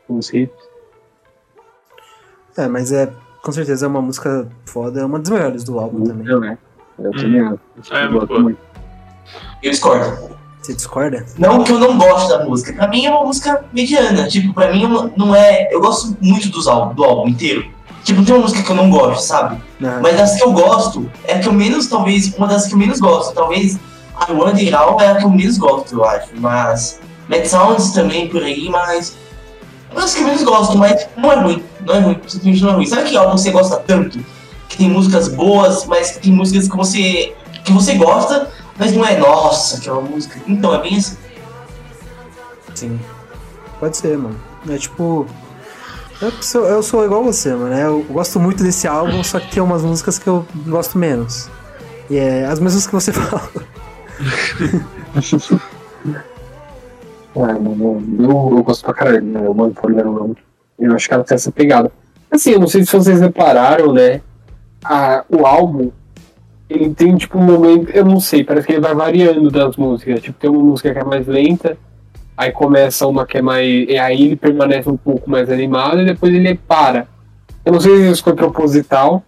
os hits. É, mas é, com certeza é uma música foda, é uma das melhores do álbum também. Não é? Eu também acho. É, Eu muito muito. Eu discordo. Você discorda? Não que eu não gosto da música. Pra mim é uma música mediana. Tipo, pra mim é não é. Eu gosto muito dos álbum, do álbum inteiro. Tipo, não tem uma música que eu não gosto, sabe? Aham. Mas das que eu gosto, é a que eu menos, talvez, uma das que eu menos gosto. Talvez I Want It All é a que eu menos gosto, eu acho. Mas Mad Sounds também por aí, mas. Das que eu menos gosto, mas não é ruim. Não é ruim, simplesmente não é ruim. Sabe que álbum você gosta tanto? Que tem músicas boas, mas que tem músicas que você. que você gosta, mas não é nossa, aquela música. Então, é bem assim. Sim. Pode ser, mano. É tipo. Eu sou, eu sou igual você, mano. né? Eu gosto muito desse álbum, só que tem umas músicas que eu gosto menos. E é as mesmas que você fala. Mano, eu, eu gosto pra caralho, né? Eu mando por não. Eu acho que ela tem essa pegada. Assim, eu não sei se vocês repararam, né? A, o álbum, ele tem tipo um momento, eu não sei, parece que ele vai variando das músicas. Tipo, tem uma música que é mais lenta, aí começa uma que é mais. E aí ele permanece um pouco mais animado e depois ele para. Eu não sei se isso foi proposital,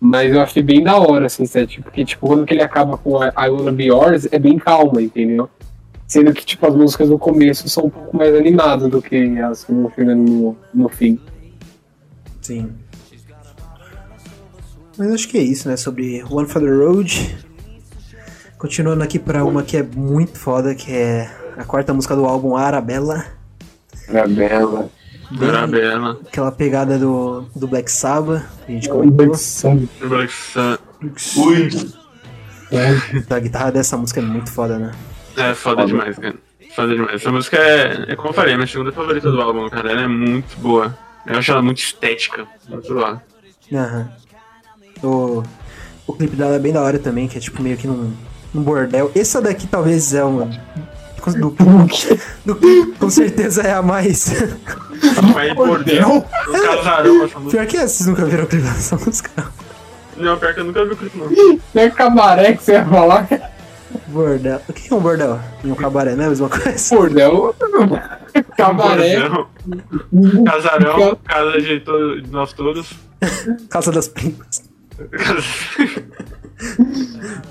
mas eu achei bem da hora, assim, sabe? Tipo, porque tipo, quando que ele acaba com I I Wanna Be Yours, é bem calma, entendeu? Sendo que, tipo, as músicas no começo são um pouco mais animadas do que as que vão chegando no, no fim. Sim. Mas acho que é isso, né? Sobre One for the Road. Continuando aqui pra uma que é muito foda, que é a quarta música do álbum Arabella. Era bela. Aquela pegada do, do Black Sabbath, que a gente comentou. Black Sun. Ui. A guitarra dessa música é muito foda, né? É foda demais, cara. Foda demais. Essa música é, é como eu falei, minha segunda favorita do álbum, cara. Ela é muito boa. Eu acho ela muito estética. Muito boa. Aham. O, o clipe dela é bem da hora também, que é tipo meio que num, num bordel. Essa daqui talvez é uma. Do, do- com certeza é a mais. Mas bordel, um casarão essa música. Pior que essa, vocês nunca viram o clipe dessa música. Não, pior que eu nunca vi o clipe, não. É cabaré que você ia falar? Bordel. O que é um bordel? E um cabaré, não é a mesma coisa? Bordel. Cabaré. Bordel, Casarão, casa de, to- de nós todos. Casa das primas.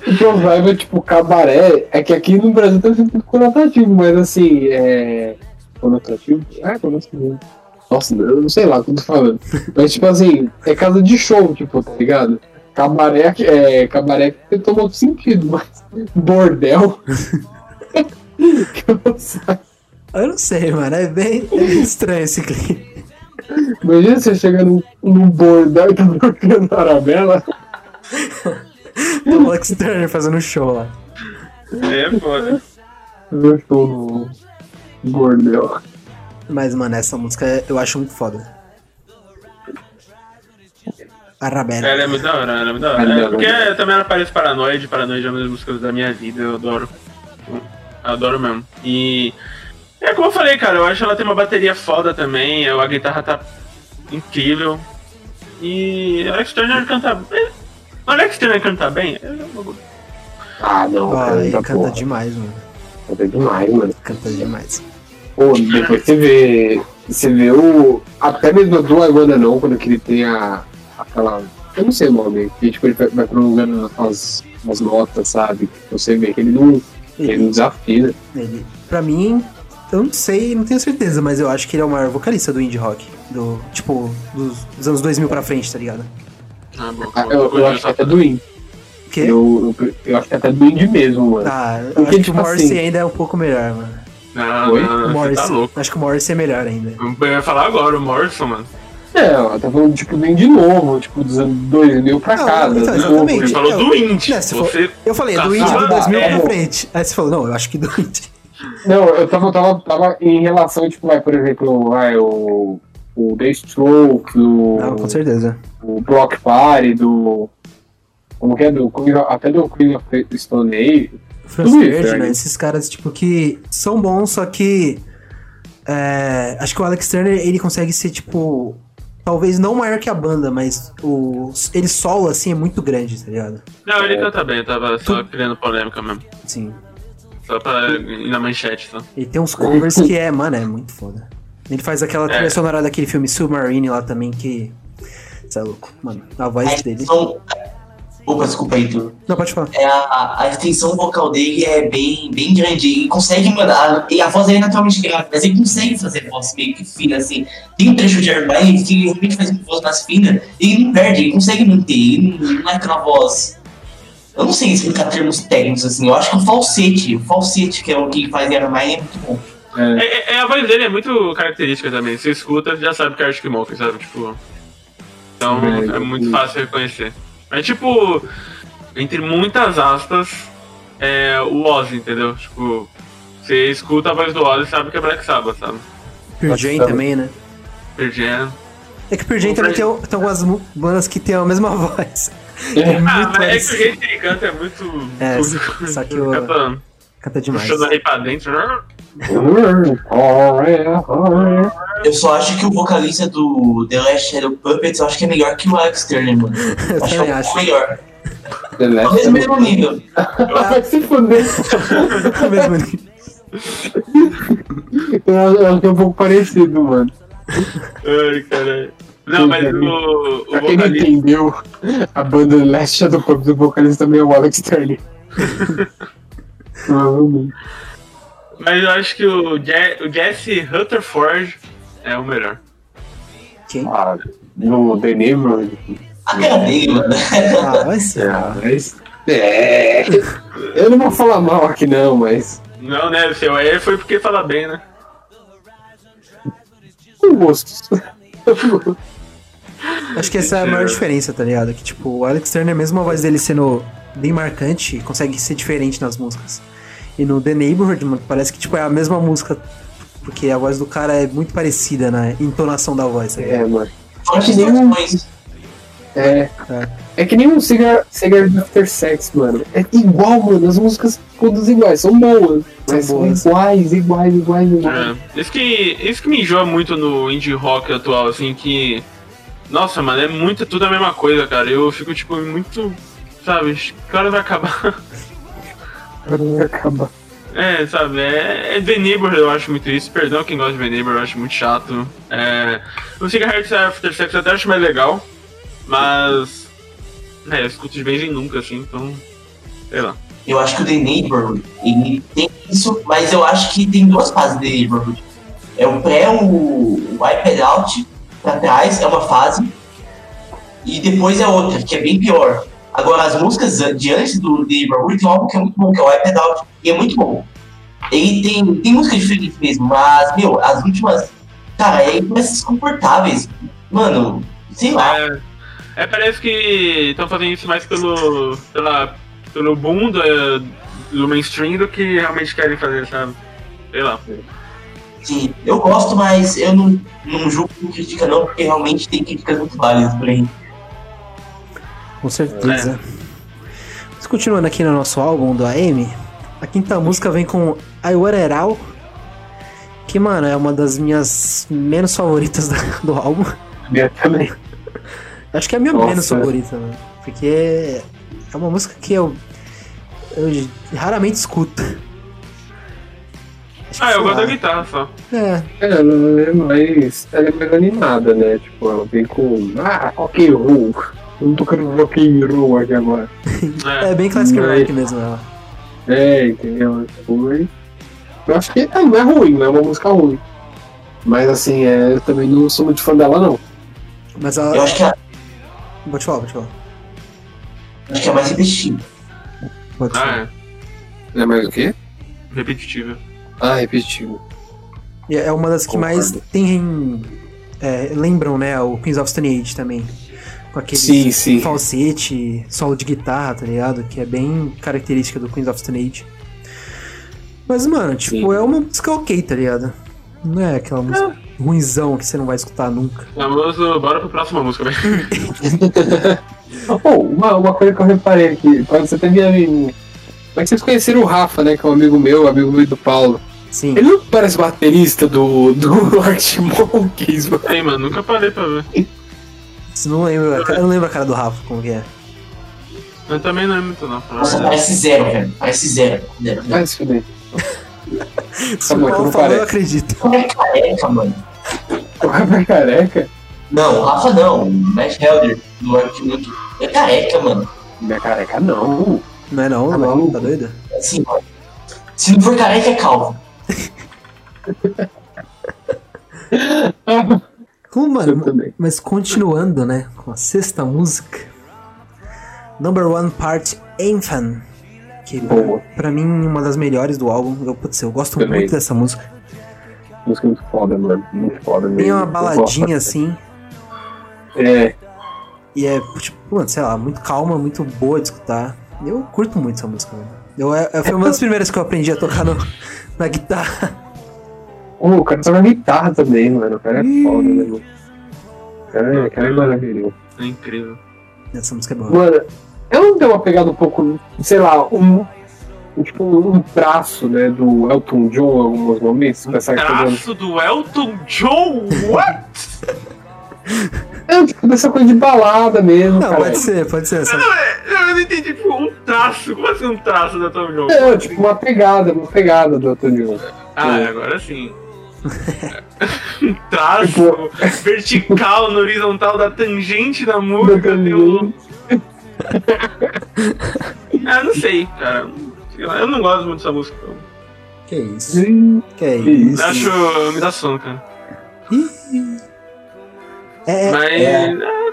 O problema é, tipo, cabaré, é que aqui no Brasil tá sendo conotativo, mas assim, é. Conotativo? É, conotativo. Nossa, eu não sei lá o que eu tô falando. Mas, tipo assim, é casa de show, tipo, tá ligado? Cabaré é. Cabaré que tem outro sentido, mas. Bordel. Eu não sei. Eu não sei, mano. É bem, é bem estranho esse clipe. Imagina você chega num, num bordel e tá tocando Arabella. O Alex Turner fazendo show lá. É foda. Eu estou no bordel. Mas, mano, essa música eu acho muito foda. Arabella. Ela é muito da hora, ela é muito da hora. Ela é É, porque hora. também ela parece Paranoide, Paranoide é uma das músicas da minha vida, eu adoro. Eu adoro mesmo. E. É como eu falei, cara, eu acho que ela tem uma bateria foda também, a guitarra tá incrível. E Alex Turner canta. É, O Alex Turner canta bem? É um bagulho. Ah, não, Ah, cara, ele tá canta porra. demais, mano. Canta demais, mano. Canta demais. Pô, depois você vê. Você vê o. Até mesmo do Wanna Know, quando que ele tem a. aquela. Eu não sei o nome, que tipo, ele vai, vai prolongando as, as notas, sabe? Você vê que ele não. Ele não desafina. Ele, pra mim, eu não sei, não tenho certeza, mas eu acho que ele é o maior vocalista do indie rock. Do, tipo, dos, dos anos 2000 pra frente, tá ligado? Ah, bom. Ah, Eu, eu acho que até do? Eu, eu, eu acho que até do Indie mesmo, mano. Ah, eu Porque, acho que o tipo Morrissey assim- ainda é um pouco melhor, mano. Não, Oi? não, você tá louco. acho que o Morrissey é melhor ainda. Eu ia falar agora, o Morrison, mano. É, ela tá falando tipo do Indie novo, tipo dos anos 2000 pra Não, cá. então, exatamente. Ele falou eu- do indie. Né, você. Eu falei, é do indie do tá, 2000 é. pra frente. Aí você falou, não, eu acho que do indie. Não, eu tava, tava, tava em relação, tipo, vai, por exemplo, vai, o, o The Stroke, o, Não, com certeza. o Block Party, do. Como que é? Do, até do Queen of Stone Age. Franz Ferdinand, né? esses caras, tipo, que são bons, só que. é, acho que o Alex Turner, ele consegue ser, tipo. Talvez não maior que a banda, mas o, ele solo, assim, é muito grande, tá ligado? Não, ele canta bem, eu tava só criando polêmica mesmo. Assim. Só pra ir na manchete, só. Ele tem uns covers que é, mano, é muito foda. Ele faz aquela trilha É. sonora daquele filme Submarine lá também, que. Você é louco, mano. A voz A dele. extensão... Opa, desculpa aí, tu. Não, pode falar. É, a, a extensão vocal dele é bem, bem grande. Ele consegue mandar. E a voz dele é naturalmente grave, mas ele consegue fazer voz meio que fina, assim. Tem um trecho de Maiden que ele realmente faz uma voz mais fina. E ele não perde, ele consegue manter. Ele não, não é aquela voz. Eu não sei explicar termos técnicos, assim. Eu acho que o falsete, o falsete, que é o que ele faz é muito bom. É, É, é- é, a voz dele é muito característica também. Você escuta, já sabe que é Arctic Monkeys, sabe? Tipo. Então É, é muito fácil reconhecer. Mas tipo, entre muitas aspas, é o Ozzy, entendeu? Tipo, você escuta a voz do Ozzy e sabe que é Black Sabbath, sabe? Pearl Jam também, né? Pearl Jam. É que Pearl Jam também tem, tem algumas bandas que tem a mesma voz. É É. Ah, muito mas é que o jeito que ele canta é muito. É, só que o- Canta Canta demais. puxando aí pra dentro. Eu só acho que o vocalista do The Last Shadow Puppets, eu acho que é melhor que o Alex Turner, mano. Eu acho que é acho. melhor. The Last Talvez no mesmo nível. Vai se fuder. Mesmo nível. Eu acho que é um pouco parecido, mano. Ai, caralho. Não, mas o, o Pra quem não vocalista. entendeu, a banda Last Shadow Puppets, o vocalista também é o Alex Turner. Provavelmente. Mas eu acho que o, Je o Jesse Rutherford é o melhor. Quem? Ah, no The Neighborhood. A cara dele, mano. Ah, vai ser. Ah, mas. É. Eu não vou falar mal aqui, não, mas. Não, né? Seu é foi porque fala bem, né? Com gostos. Acho que essa é a maior diferença, tá ligado? Que, tipo, o Alex Turner, mesmo a voz dele sendo bem marcante, consegue ser diferente nas músicas. E no The Neighborhood, mano, parece que tipo, é a mesma música, porque a voz do cara é muito parecida na entonação da voz. Tá ligado? É, mano. As que nem um-. É. É. É que nem um Cigar, Cigar After Sex, mano. É igual, mano. As músicas todas iguais, são boas. São mas boas. são iguais, iguais, iguais, iguais. É. Isso que, isso que me enjoa muito no indie rock atual, assim, que. Nossa, mano, é muito tudo a mesma coisa, cara. Eu fico, tipo, muito. Sabe, que hora vai acabar? Acaba. É, sabe, é, é The Neighborhood, eu acho muito isso. Perdão quem gosta de The Neighborhood, eu acho muito chato. É, o Cigarette After Sex eu até acho mais legal, mas. É, eu escuto de vez em nunca, assim, então. Sei lá. Eu acho que o The Neighborhood, ele tem isso, mas eu acho que tem duas fases do The Neighborhood. É o pré, o, o iPad Out, pra trás, é uma fase, e depois é outra, que é bem pior. Agora, as músicas de antes do Neighborhood tem um álbum que é muito bom, que é o iPad Out, e é muito bom. Ele tem, tem música diferente mesmo, mas, meu, as últimas, cara, é mais desconfortáveis. Mano, sei lá. É, é, parece que estão fazendo isso mais pelo, pela, pelo boom do, do mainstream do que realmente querem fazer, sabe? Sei lá. Sim, eu gosto, mas eu não, não julgo com crítica não, porque realmente tem críticas muito válidas por aí. Com certeza. Mas continuando aqui no nosso álbum do AM, a quinta música vem com I Wear It All, que, mano, é uma das minhas menos favoritas do álbum. Minha também. Acho que é a minha Nossa. menos favorita, mano. Porque é uma música que eu, eu raramente escuto. Acho Ah, eu gosto da guitarra só. É, Ela é mais. Ela é mais animada, né? Tipo, ela vem com. Ah, rock and roll. Eu não tô querendo rock and roll aqui agora. É. é bem classic Mas- rock mesmo, ela. É, entendeu? Mas- eu acho que é, não é ruim, não é uma música ruim. Mas assim, é, eu também não sou muito fã dela, não. Mas Eu ela. acho que é, Pode falar, pode falar. acho que é mais. Pode falar. Ah, é. É mais o quê? Repetitiva. Ah, repetitivo. E É uma das que Concordo. mais tem. é, lembram, né? O Queens of Stone Age também. Com aquele Sim, sim. falsete, solo de guitarra, tá ligado? Que é bem característica do Queens of Stone Age. Mas, mano, tipo, Sim. é uma música ok, tá ligado? Não é aquela música ruinzão que você não vai escutar nunca. Vamos, bora pra próxima música, velho. Oh, uma, uma coisa que eu reparei aqui, quando você teve a menina. Como é que vocês conheceram o Rafa, né? Que é um amigo meu, amigo meu do Paulo. Sim. Ele não parece baterista do, do Arctic Monkeys, mano. Ei, mano, nunca parei pra ver. Você não lembra. Eu não lembro a cara do Rafa, como que é. Eu também não é muito, não. Nossa, parece zero, velho. Parece zero. Vai se fuder. Se não falou, eu acredito. O Rafa é careca, mano. O Rafa é careca? Não, o Rafa não. O Matt Helder, do Arctic é careca, mano. Não é careca, não. Não é não, Tá não, maluco? tá doido? Assim, mano. Se não for careca, é calvo. Eu também. mas continuando, né, com a sexta música. Number One Part Anthem. Que Boa. pra mim uma das melhores do álbum. Eu, putz, eu gosto Também. muito dessa música. Música muito foda, mano. Muito foda mesmo. Tem uma Eu baladinha assim. É, E é, tipo, sei lá, muito calma, muito boa de escutar. Eu curto muito essa música, mano. Eu, é, foi uma das primeiras que eu aprendi a tocar no- na guitarra. Ô, o cara toca guitarra também, mano. O cara é foda, né, mano? O cara, é- o cara é maravilhoso. É incrível. Essa música é boa. Mano, eu não tenho uma pegada um pouco, sei lá, um. um, Tipo, um traço, né, do Elton John em alguns momentos. coisa- Traço do Elton John? What? É, tipo, dessa coisa de balada mesmo, Não, cara. pode ser, pode ser. Essa... Não, é- eu não entendi, tipo, um traço. Como assim um traço do Elton John? É, tipo, uma pegada, uma pegada do Elton John. Ah, é. agora sim. Um traço Tipo- vertical no horizontal da tangente da música. Um- Ah, não sei, cara. Sei lá, Eu não gosto muito dessa música. então. Que isso? Que isso? Eu Acho. me dá sono, cara. É, Mas. é. ah,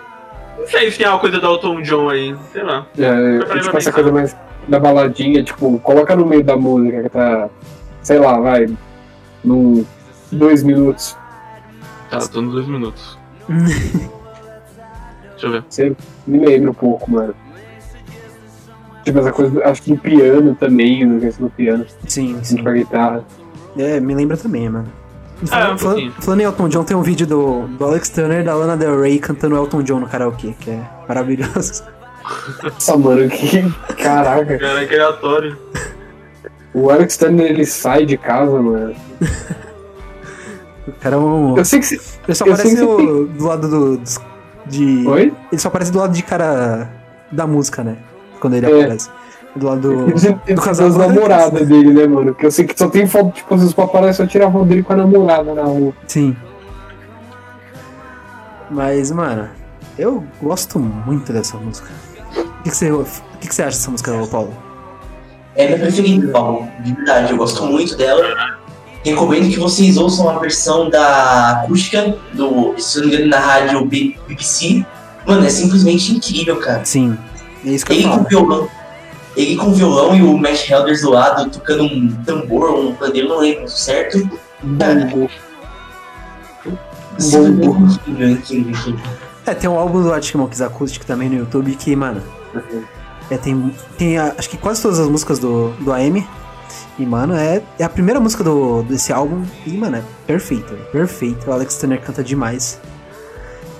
não sei se tem alguma coisa do Elton John aí. Sei lá. É, Pra tipo, essa coisa mais da baladinha, tipo, coloca no meio da música que tá, sei lá, vai, num dois minutos. Tá, tô nos dois minutos. Deixa eu ver. Você me lembra um pouco, mano. Tipo, essa coisa, acho que do piano também, no questão do piano, Sim, assim, sim. pra guitarra. É, me lembra também, mano. Ah, Falando, um falando- em Elton John, tem um vídeo do, do Alex Turner e da Lana Del Rey cantando Elton John no karaokê, que é maravilhoso. Nossa, mano, que. Caraca. Cara, que aleatório. O Alex Turner ele sai de casa, mano. O cara é um. Eu sei que. Se... Ele só eu aparece que você do, do lado do. dos- De. Oi? Ele só aparece do lado de cara da música, né? Quando ele É. aparece. Do lado do. Do casal das namoradas dele, né, mano? Que eu sei que só tem foto, tipo, às vezes pra parar só tirar foto dele com a namorada na rua. Sim. Mas, mano, eu gosto muito dessa música. O que, que você, o que, que você acha dessa música, Paulo? É minha preferida, Paulo. De verdade, eu gosto muito dela. Recomendo que vocês ouçam a versão da acústica do, se não me engano, na rádio BBC. Mano, é simplesmente incrível, cara. Sim. É isso que eu Ele com falo. violão. Ele com violão e o Matt Helders do lado tocando um tambor, um pandeiro, não lembro certo. Cara, Bongo. simplesmente incrível, incrível, incrível. É, tem um álbum do Arctic Monkeys Acoustic também no YouTube que, mano. É, tem, tem a- acho que quase todas as músicas do, do AM. E, mano, é, é a primeira música do, desse álbum. E, mano, é perfeita, perfeita. O Alex Turner canta demais.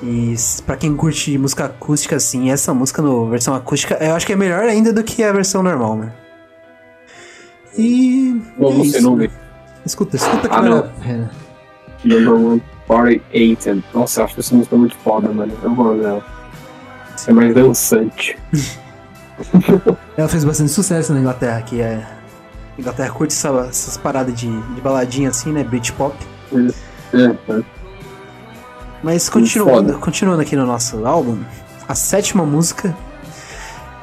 E pra quem curte música acústica, assim, essa música no versão acústica, eu acho que é melhor ainda do que a versão normal, né? E. Ou é você isso, não né? vê. Escuta, escuta que Ah, vale não. a pena. Number One Party Eight. Nossa, eu acho essa música muito foda, mano. Eu gosto dela. É mais dançante. Ela fez bastante sucesso na Inglaterra, que é. A Inglaterra curte essa- essas paradas de, de baladinha assim, né? Britpop. É, é. Mas continuando, continuando aqui no nosso álbum, a sétima música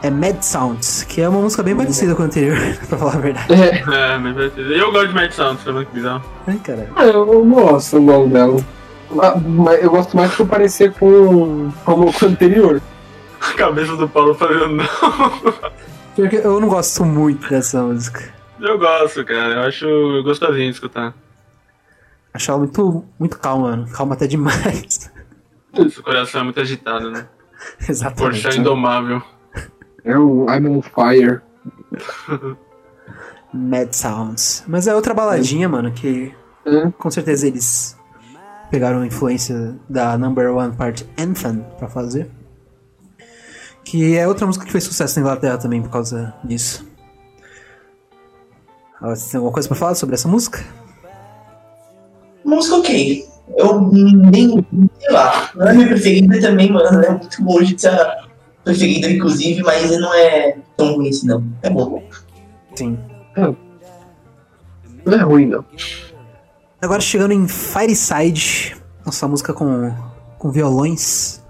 é Mad Sounds, que é uma música bem parecida com a anterior, pra falar a verdade. É, É, mas vai ter- eu gosto de Mad Sounds, vendo que bizarro? Ai, caralho. eu, eu gosto, eu gosto dela. Mas eu gosto mais que eu parecer com, com o anterior. A cabeça do Paulo falando não. Porque eu não gosto muito dessa música. Eu gosto, cara. Eu acho gostosinho de escutar. Acho ela muito, muito calma, mano. Calma até demais. Esse coração é muito agitado, né? Exatamente. Porchat indomável. É o I'm on Fire. Mad Sounds. Mas é outra baladinha, mano, que É. com certeza eles pegaram influência da Number One Part Anthem pra fazer. Que é outra música que fez sucesso na Inglaterra também por causa disso. Você tem alguma coisa pra falar sobre essa música? Música ok. Eu nem, sei lá, não é minha preferida também, mano. É muito longe de ser a preferida, inclusive, mas não é tão ruim assim, não. É bom. Sim. Não é ruim, não. Agora chegando em Fireside, nossa música com, com violões,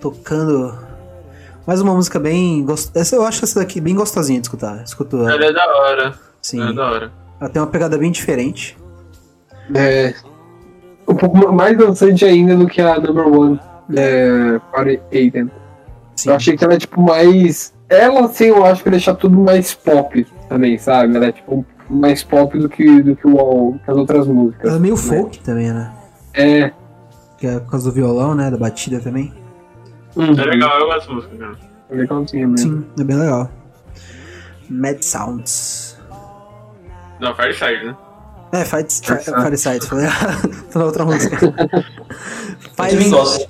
tocando. Mais uma música bem. Gost... Essa, eu acho essa daqui bem gostosinha de escutar. Escuto ela. Ela é da hora. Sim. Ela é da hora. Ela tem uma pegada bem diferente. É. Um pouco ma- mais dançante ainda do que a Number One é, Party Eight. Sim. Eu achei que ela é tipo mais. Ela sim, eu acho que deixa tudo mais pop também, sabe? Ela é tipo mais pop do que, do que, o, que as outras músicas. Ela é meio né? folk também, né? É. Que é por causa do violão, né? Da batida também. Uhum. É legal, eu gosto da música, cara. É legalzinho mesmo. Sim, é bem legal. Mad Sounds. Não, Fireside, né? É, Fight, Fireside. Falei tô na outra música. Eu também gosto.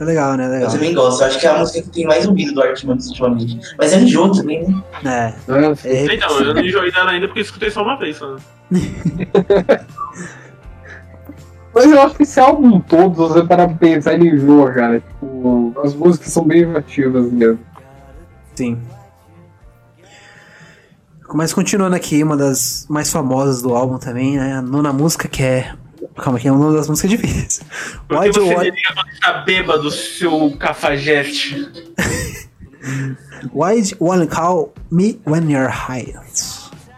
É legal, né? Eu Legal. também gosto. Eu acho que é a música que tem mais ouvido do Arctic ultimamente. Mas é enjoo também, né? É. É, é Então, eu não enjoei dela ainda porque escutei só uma vez, só. Mas eu acho que esse álbum todo, se você parar pra pensar, ele enjoa, cara. Tipo, as músicas são bem ativas mesmo. Sim. Mas continuando aqui, uma das mais famosas do álbum também, né? A nona música que é. Calma, que é uma das músicas difíceis. Por Why você want, tá bêbado, seu cafajeste? why do you wanna call me when you're high?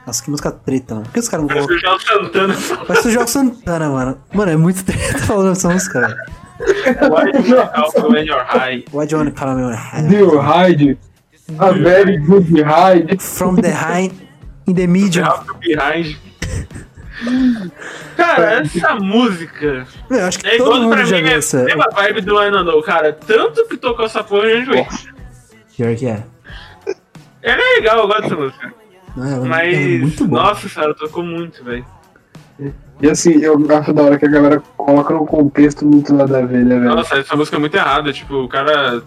Nossa, que música treta, mano. Por que os caras não Parece colocam? o João Santana. Parece o João Santana, mano. Mano, é muito treta falando essa música, velho. Why do you call when you're high? Why do you wanna call me when you're high? A very good Hyde. From the high in the medium. Behind. Cara, essa música Eu acho que é todo igual pra mundo já mim, viu é essa. a mesma vibe do I Don't Know, cara. Tanto que tocou essa porra, eu já enjoei. Pior que é. Ela é legal, eu gosto dessa música. Ela, ela Mas, é muito boa. nossa senhora, tocou muito, velho. E assim, eu acho da hora que a galera coloca num contexto muito nada a ver, né, velho? Nossa, essa música é muito errada. Tipo, o cara.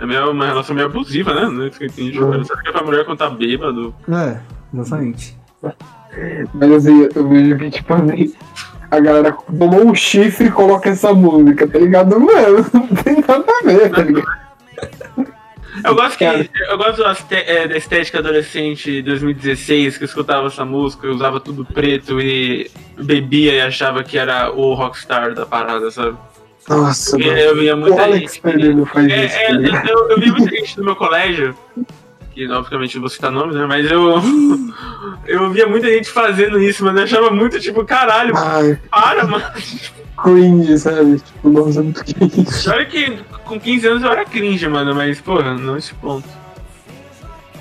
É meio, uma relação meio abusiva, né? Não é isso que eu entendi. Uhum. Será que é pra mulher quando tá bêbado? É, exatamente. Mas assim, eu vejo que, tipo assim, a galera tomou um chifre e coloca essa música, tá ligado? Mano, não tem nada a ver, tá ligado? Eu gosto que. Eu gosto da é, da estética adolescente de 2016, que eu escutava essa música, eu usava tudo preto e bebia e achava que era o rockstar da parada, sabe? Nossa, E mano. eu via muita Alex gente. Pereira faz É, isso, é, tá ligado? eu, eu vi muita gente do meu colégio, que obviamente não vou citar nomes, né? Mas eu. Eu via muita gente fazendo isso, mano. Eu achava muito tipo, caralho, Ai, para, mano. cringe, sabe? Tipo, nossa, muito cringe. Olha que com 15 anos eu era cringe, mano, mas, porra, não esse ponto.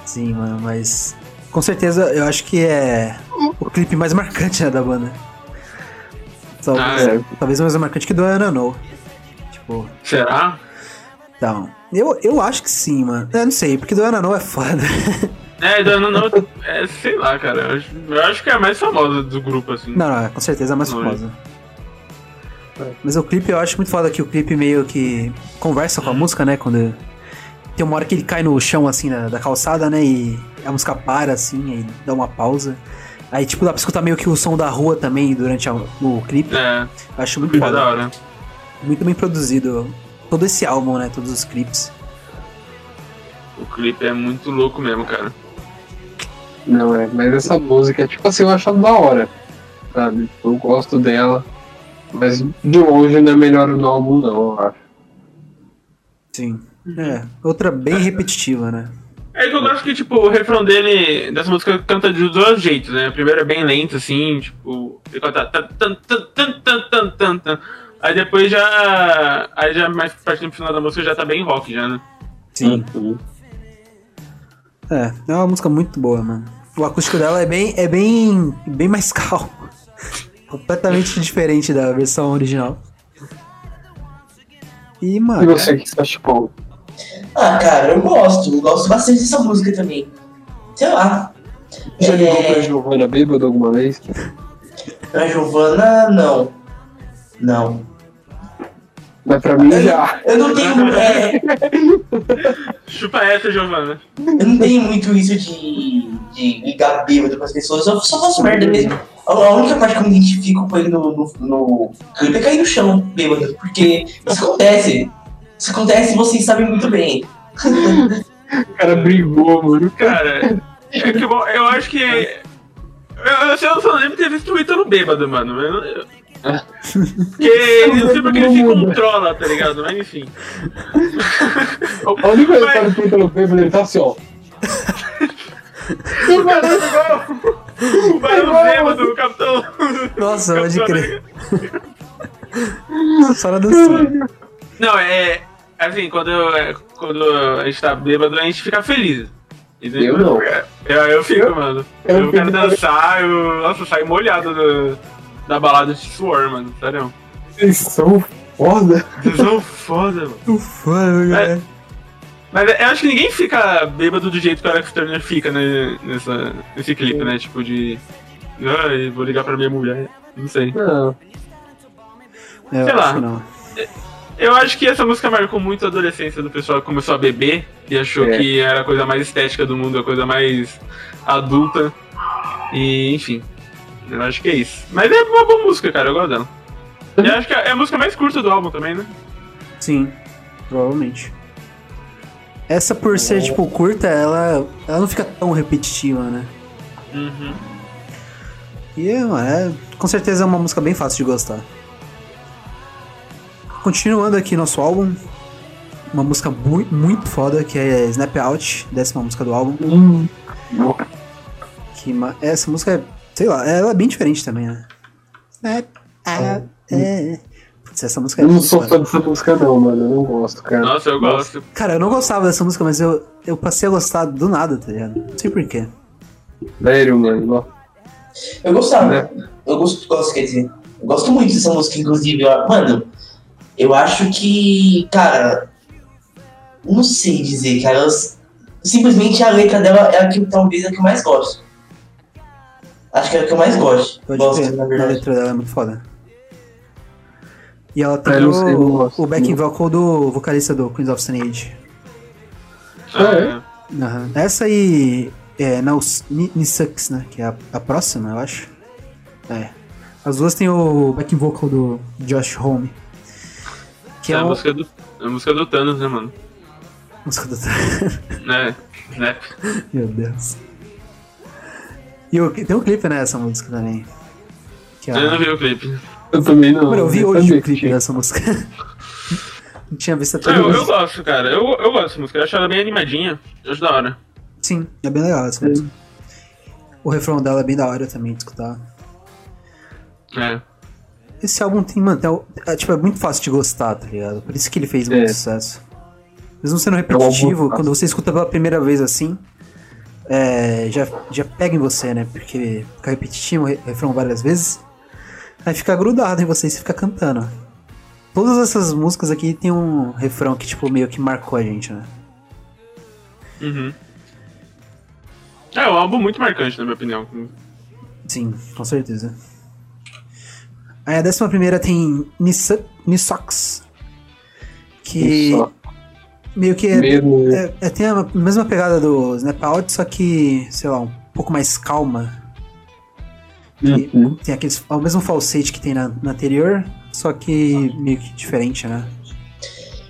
Sim, mano, mas. Com certeza eu acho que é o clipe mais marcante né, da banda. Talvez, Ah, é. talvez mais marcante que do Ana No. Tipo, Será? então. Eu, eu acho que sim, mano. Eu não sei, porque do Ana No é foda. É, não, não, é, sei lá, cara. Eu acho, eu acho que é a mais famosa do grupo, assim. Não, não, é com certeza é mais Não, famosa. Mas o clipe eu acho muito foda que o clipe meio que conversa com a música, né? Quando tem uma hora que ele cai no chão assim da, da calçada, né? E a música para assim, aí dá uma pausa. Aí tipo dá pra escutar meio que o som da rua também durante a, o clipe. É, Eu acho muito é foda. da hora. Muito bem produzido. Todo esse álbum, né? Todos os clipes. O clipe é muito louco mesmo, cara. Não, é, mas essa música, tipo assim, eu acho ela da hora, sabe? Eu gosto dela, mas de longe não é melhor no álbum, não, eu acho. Sim. É. Outra bem repetitiva, né? É que eu gosto que, tipo, o refrão dele, dessa música, canta de dois jeitos, né? O primeiro é bem lento, assim, tipo, ele canta Aí depois já. Aí já mais partindo pro final da música já tá bem rock já, né? Sim. Uhum. É, é uma música muito boa, mano. O acústico dela é bem, é bem, bem mais calmo. Completamente diferente da versão original. E, E mano, você, o que você acha, Paulo? Ah, cara, eu gosto. Eu gosto bastante dessa música também. Sei lá. Já ligou É. pra Giovanna bêbado alguma vez? A Giovana, não. Não. Mas pra mim já. Eu não tenho. é, Chupa essa, Giovana. eu não tenho muito isso de, de ligar bêbado pras pessoas. Eu só faço merda mesmo. A a única parte que eu me identifico com ele no, no, no clipe é cair no chão, bêbado. Porque isso acontece. Isso acontece e vocês sabem muito bem. O cara brigou, mano. Cara, é que bom, eu acho que. Eu, eu, só- eu só lembro de ter visto o Ítalo bêbado, mano. Eu, eu, porque eu não sei porque ele se controla, tá ligado? Mas enfim. A única coisa que tá no peito no bêbado, ele tá assim, ó. O barulho igual. O barulho bêbado do capitão. nossa, pode crer. Só na dancinha. Não, é. Assim, quando, eu- quando a gente tá bêbado, a gente fica feliz. Eu não. Eu, eu fico, mano. Eu Eu, quero dançar, eu. Nossa, eu saio molhado do, da balada de suor, mano. Sério. Vocês são foda. Vocês são foda, mano. Ufa, É. Mas eu acho que ninguém fica bêbado do jeito que o Alex Turner fica né, nessa, nesse clipe, né? Tipo de. Ai, vou ligar pra minha mulher. Não sei. Não. É, eu sei lá. não. Eu acho que essa música marcou muito a adolescência do pessoal que começou a beber e achou É. que era a coisa mais estética do mundo, a coisa mais adulta. E, enfim. Eu acho que é isso. Mas é uma boa música, cara. Eu gosto dela. E eu acho que é a música mais curta do álbum também, né? Sim, provavelmente. Essa por ser, tipo, curta, ela, ela não fica tão repetitiva, né? Uhum. E é, mano, é, com certeza é uma música bem fácil de gostar. Continuando aqui nosso álbum, uma música muito, muito foda, que é Snap Out, décima música do álbum. Hum. Que ma- essa música é, sei lá, ela é bem diferente também, né? Snap Out, é. Putz, essa música é Eu não sou fã dessa música, não, mano. Eu não gosto, cara. Nossa, eu gosto. Cara, eu não gostava dessa música, mas eu, eu passei a gostar do nada, tá ligado? Não sei porquê. Sério, mano. Eu gostava. Né? Eu gosto, gosto, quer dizer. Eu gosto muito dessa música, inclusive. Mano, eu acho que. Cara. Não sei dizer, cara. Elas, simplesmente a letra dela é a que talvez a que eu mais gosto. Acho que é a que eu mais gosto. Pode gosto, ver, na a verdade. letra dela é muito foda. E ela tem eu não sei, o, o backing vocal do vocalista do Queens of Stone Age. Ah, é? Aham. Essa e. É, Ni Sucks, né? Que é a, a próxima, eu acho. É. As duas tem o backing vocal do Josh Home. Que É é, a o. música do, é a música do Thanos, né, mano? Música do. Né? Né? Meu Deus. E o, tem um clipe nessa música também. Que é Eu não vi o clipe. Eu também não. Mano, eu vi eu hoje o clipe tinha. dessa música. não tinha visto até eu, eu gosto, cara. Eu, eu gosto dessa música. Eu acho ela bem animadinha. Eu acho da hora. Sim, é bem legal essa música. O refrão dela é bem da hora também de escutar. É. Esse álbum tem, mano, tem, é, tipo, é muito fácil de gostar, tá ligado? Por isso que ele fez muito É. sucesso. Mesmo sendo um repetitivo, quando você escuta pela primeira vez assim, é, já, já pega em você, né? Porque fica repetitivo o re- refrão várias vezes, aí fica grudado em você e você fica cantando. Todas essas músicas aqui tem um refrão que, tipo, meio que marcou a gente, né? Uhum. É um álbum muito marcante, na minha opinião. Sim, com certeza. Aí a décima primeira tem Nissox. Que. Meio que é, Mesmo. é- é- tem a mesma pegada do Snap Out, só que, sei lá, um pouco mais calma. Uhum. Tem aqueles, é o mesmo falsete que tem na, na anterior, só que meio que diferente, né?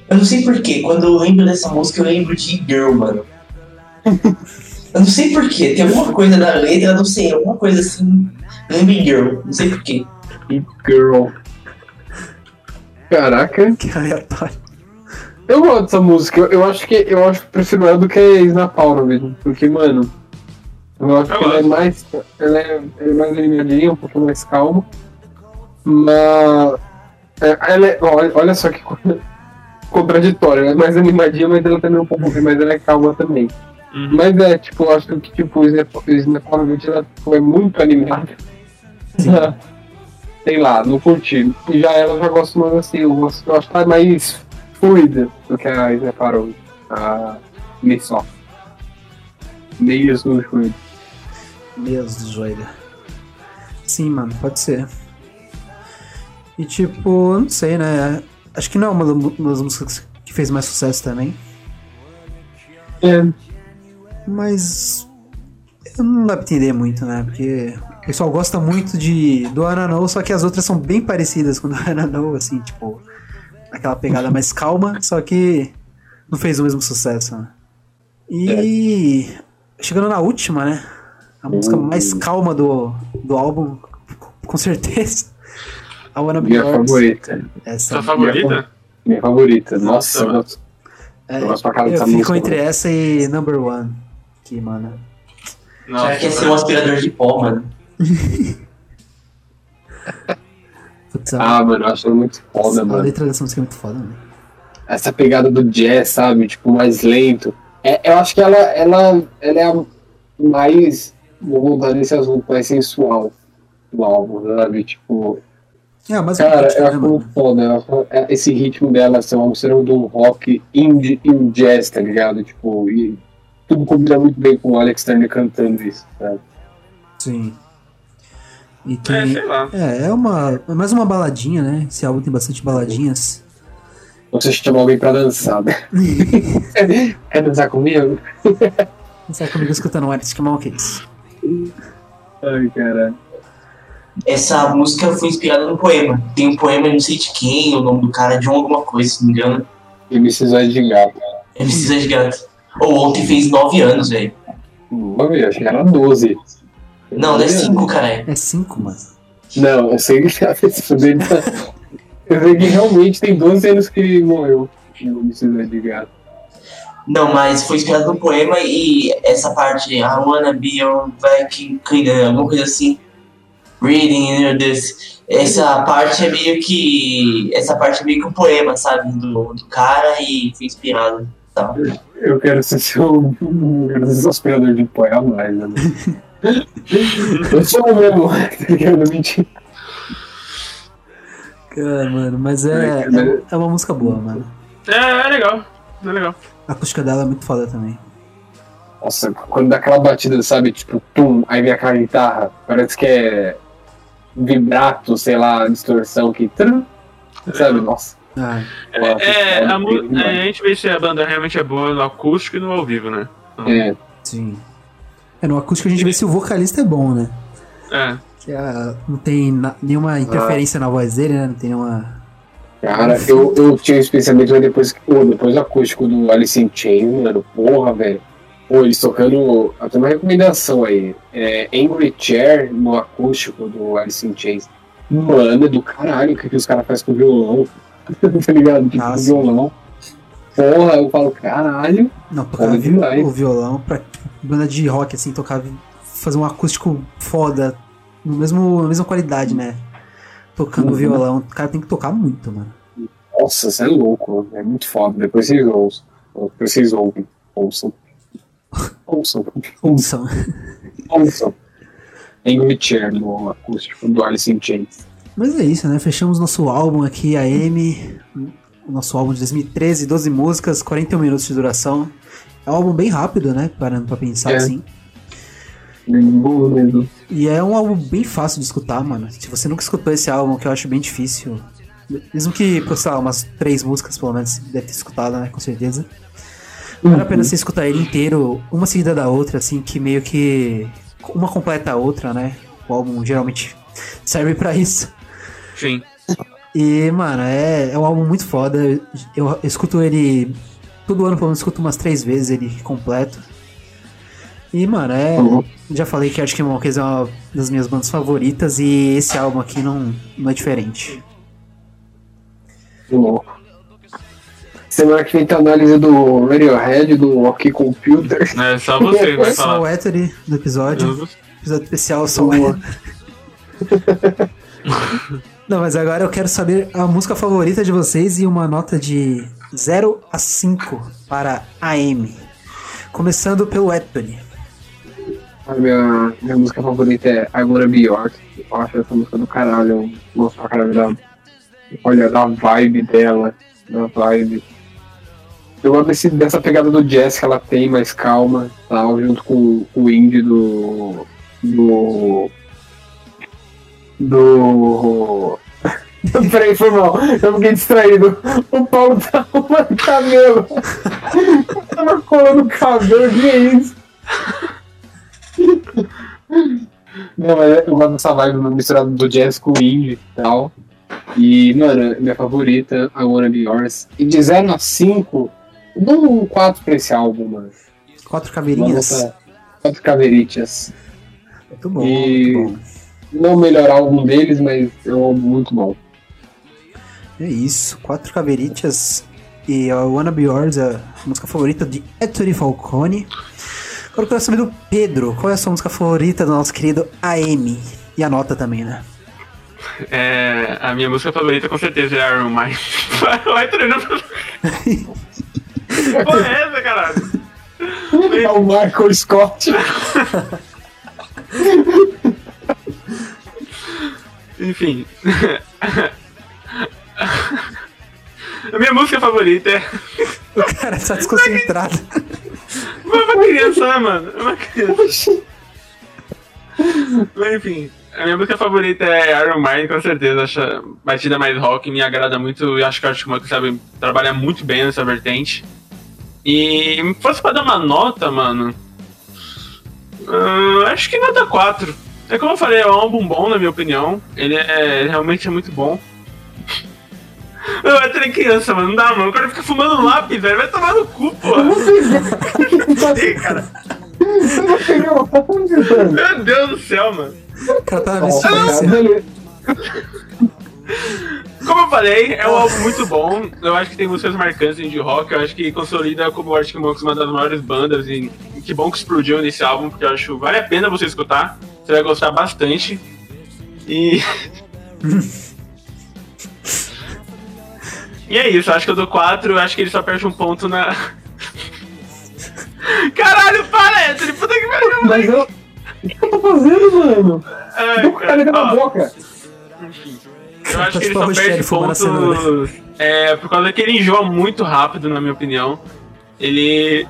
Eu não sei porquê, quando eu lembro dessa música, eu lembro de Girl, mano. eu não sei porquê, tem alguma coisa na letra, eu não sei, alguma coisa assim. Lembro de Girl, não sei porquê. Girl. Caraca, Que aleatório. Eu gosto dessa música. Eu, eu acho que eu acho que prefiro ela do que Snapalm mesmo. Porque, mano, eu acho Eu que ela é mais. Ela é, ela é mais animadinha, um pouco mais calma. Mas. é, ela é, olha, olha só que coisa contraditória. Ela é mais animadinha, mas ela também é um pouco. Mas ela é calma também. Uhum. Mas é, tipo, eu acho que tipo, o Snapalm ela é muito animada. Sei lá, não curti. E já ela já gosto mais assim, eu, gosto, eu acho que é mais fluida do que a Snapalm. A Missó. Meio assim, fluida. Mesmo, joelho. Sim, mano, pode ser. E tipo, eu não sei, né? Acho que não é uma das músicas que fez mais sucesso também. É, Mas. Não dá pra entender muito, né? Porque o pessoal gosta muito de do Ananou, só que as outras são bem parecidas com o do Ananou, assim, tipo. Aquela pegada mais calma, só que não fez o mesmo sucesso, né? E. Chegando na última, né? A música mais calma do, do álbum, com certeza. A Wanna Be minha Yours. favorita. Essa. Sua favorita? Minha favorita. Nossa, Nossa, nossa. É, eu eu fico entre mano. essa e Number One. Que, mano. Já quer ser um Nossa, aspirador de pó, mano. Putz, a, Ah, mano, eu acho muito foda, a mano. letra dessa música é muito foda, mano. essa pegada do jazz, sabe? Tipo, mais lento. É, eu acho que ela, ela, ela é a mais, vou voltar nesse assunto, mais sensual do álbum, sabe? Tipo, É, mas cara, né, eu acho muito foda. eu acho- é, Esse ritmo dela ser uma mistura um rock indie e um jazz, tá ligado? Tipo, e tudo combina muito bem com o Alex Turner cantando isso, sabe? Sim. E É, tem. sei lá. É, é uma. É mais uma baladinha, né? Esse álbum tem bastante baladinhas. Você chama alguém pra dançar, né? Quer dançar comigo? Sai comigo escutando Arctic Monkeys. Ai, caralho. Essa música foi inspirada num poema. Tem um poema, não sei de quem, o nome do cara, John alguma coisa, se não me engano. MC Zóio de Gato. É Precisa de Gato. Ou ontem fez 9 anos, velho. Ver, acho que era 12. Não, não é 5, caralho. É cinco, mano. Não, eu sei que fez isso dele. Eu sei que realmente tem 12 anos que morreu. Não precisa de gato. Não, mas foi inspirado num poema e essa parte, I wanna be your vacuum cleaner, alguma coisa assim. Reading know, this. Essa parte é meio que. Essa parte é meio que um poema, sabe? Do, do cara e foi inspirado. Tá. Eu quero ser seu. Eu quero ser seu aspirador de pó a mais, né? Eu sou mesmo, tá ligado? Mentira. Cara, mano, mas é, É, mas- é, é uma música boa, mano. É, é legal. É legal. A acústica dela é muito foda também. Nossa, quando dá aquela batida, sabe? Tipo, tum, aí vem aquela guitarra. Parece que é vibrato, sei lá, distorção que. trum, Sabe? Nossa. Ah, É, Nossa, a, mu- foda, é, a gente vê se a banda realmente é boa no acústico e no ao vivo, né? É. sim. É, no acústico a gente vê se o vocalista é bom, né? É. Que ah, não tem na- nenhuma interferência na voz dele, né? Não tem nenhuma. Cara, eu, eu tinha um especialmente mas depois, pô, depois do acústico do Alice in Chains, mano, porra, velho. Pô, eles tocando. Até uma recomendação aí. É Angry Chair no acústico do Alice in Chains. Mano, é do caralho o que, que os caras fazem com o violão. tá ligado? Tipo, Ah, com o violão. Porra, eu falo, caralho. Não, demais. o violão pra banda de rock, assim, tocar. vi- fazer um acústico foda. No mesmo, na mesma qualidade, né? Tocando Uhum. violão. O cara tem que tocar muito, mano. Nossa, você é louco, é muito foda. Depois vocês ouçam. Depois vocês ouvem. Ouçam. Ouçam. Ouçam. Ouçam. Angry Chair no acústico do Alice in Chains. Mas é isso, né? Fechamos nosso álbum aqui, a M. Nosso álbum de 2013, 12 músicas, 41 minutos de duração. É um álbum bem rápido, né? Parando pra pensar É. assim. Mesmo. E é um álbum bem fácil de escutar, mano. Se você nunca escutou esse álbum, que eu acho bem difícil. Mesmo que, por sei lá, umas três músicas pelo menos deve ter escutado, né? Com certeza. Vale a pena você escutar ele inteiro, uma seguida da outra, assim, que meio que. Uma completa a outra, né? O álbum geralmente serve pra isso. Sim. E, mano, é, é um álbum muito foda. Eu, eu escuto ele. Todo ano, pelo menos, escuto umas três vezes ele completo. E, mano, é. Uhum. Já falei que Arctic Monkeys é uma das minhas bandas favoritas e esse álbum aqui não, não é diferente. louco. Semana que vem tem a análise do Radiohead, do OK Computer. É só você que vai Só o falar. Ether do episódio. Episódio especial só o. Não, mas agora eu quero saber a música favorita de vocês e uma nota de 0 a 5 para AM. Começando pelo Anthony. A minha, minha música favorita é I Wanna Be Yours. Eu acho essa música do caralho. Eu gosto pra caralho da. Olha, da vibe dela. Da vibe. Eu gosto desse, dessa pegada do jazz que ela tem, mais calma, tal, junto com o indie do. do. do. Peraí, foi mal. Eu fiquei distraído. O Paulo tá arrumando cabelo. Tava colando cabelo, que é isso? Não, mas eu gosto dessa vibe misturada do jazz com o indie e tal. E, mano, minha favorita, I Wanna Be Yours. E de 0 a 5, eu dou um 4 pra esse álbum, mano. Quatro Uma caveirinhas. nota- Quatro caveritas. Muito bom, E- muito bom. Não o melhor álbum deles, mas é um álbum muito bom. É isso, quatro caveritas e a Wanna Be Yours, a música favorita de Ettore Falcone. Agora eu quero saber do Pedro, qual é a sua música favorita do nosso querido AM? E a nota também, né? É, a minha música favorita com certeza é Iron Man. Vai treinando. Porra, é essa, caralho? É o Michael Scott. Enfim. A minha música favorita é. O cara tá desconcentrado. É uma criança, né, mano? É uma criança. Mas enfim, a minha música favorita é Iron Man, com certeza. Acho a batida mais rock, me agrada muito. E acho que o Arctic Monkeys sabe trabalhar muito bem nessa vertente. E se fosse pra dar uma nota, mano. ah, acho que nota 4. É como eu falei, é um álbum bom, na minha opinião. Ele é ele realmente é muito bom. Eu é trem criança, mano. Não dá, mano. O cara fica fumando lápis, velho. Vai tomar no cu, pô. Ei, cara. Meu Deus do céu, mano. O cara tá na beleza. Como eu falei, é um álbum muito bom. Eu acho que tem músicas marcantes de rock. Eu acho que consolida como o Arctic Monkeys uma das maiores bandas. E, e que bom que explodiu nesse álbum, porque eu acho vale a pena você escutar. Você vai gostar bastante. E. e é isso, eu acho que eu dou 4. Eu acho que ele só perde um ponto na. Caralho, para, Anthony! Puta que pariu! Mas eu. O que eu tô fazendo, mano? Ai, Tô com a caneta na boca. Enfim. Eu acho Tá que ele só perde a pontos. É, por causa que ele enjoa muito rápido, na minha opinião. Ele.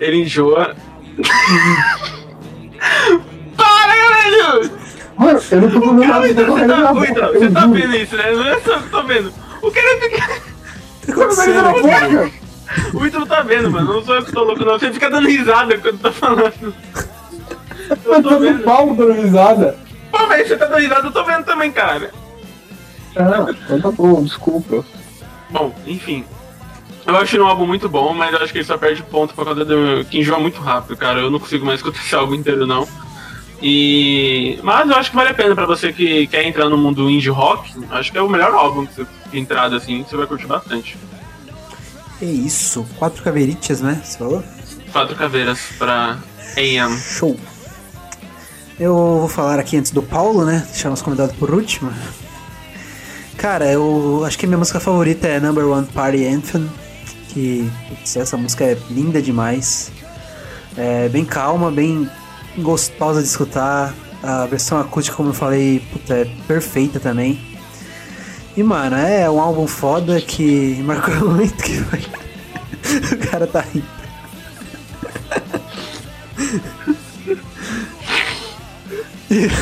ele enjoa. Para, velho! Mano, eu não tô falando nada, eu tô Você correndo tá, eu tá juro. vendo isso, né? Não é só que eu tô vendo. O cara fica. O Ítalo tá vendo, mano. Não sou eu que tô louco, não. Você fica dando risada quando tá falando. Eu tô no pau dando risada. Pô, velho, você tá dando risada, eu tô vendo também, cara. Ah, então tá bom, desculpa. Bom, enfim. Eu acho um álbum muito bom, mas eu acho que ele só perde ponto por causa do. que enjoa muito rápido, cara. Eu não consigo mais escutar esse álbum inteiro, não. E. Mas eu acho que vale a pena pra você que quer entrar no mundo indie rock. Acho que é o melhor álbum que você de entrada, assim, você vai curtir bastante. É isso, quatro caveirinhas, né? Você falou? Quatro caveiras pra AM. Show. Eu vou falar aqui antes do Paulo, né? Deixar nosso convidado por último. Cara, eu acho que a minha música favorita é Number One Party Anthem. Que putz, essa música é linda demais. É bem calma, bem gostosa de escutar. A versão acústica, como eu falei, puta, é perfeita também. E mano, é um álbum foda que marcou muito que foi. o cara tá rindo.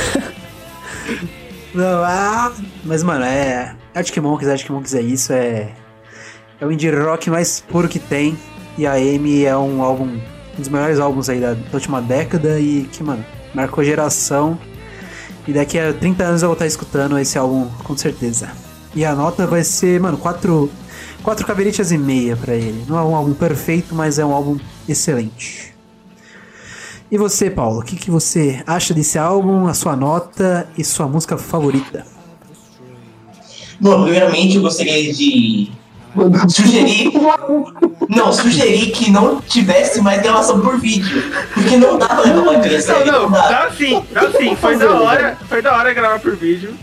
Não, ah, mas mano, é. Arctic Monkeys, Arctic Monkeys é isso, é. É o indie rock mais puro que tem. E a Amy é um álbum, um dos melhores álbuns aí da, da última década e que, mano, marcou geração. E daqui a 30 anos eu vou estar escutando esse álbum com certeza. E a nota vai ser, mano, 4 quatro caveirinhas e meia pra ele. Não é um álbum perfeito, mas é um álbum excelente. E você, Paulo, o que, que você acha desse álbum, a sua nota e sua música favorita? Bom, primeiramente eu gostaria de sugerir. Não, sugerir que não tivesse mais gravação por vídeo. Porque não dá pra gravar criança Não, não, não dá. dá sim, dá sim. Foi da hora, foi da hora gravar por vídeo.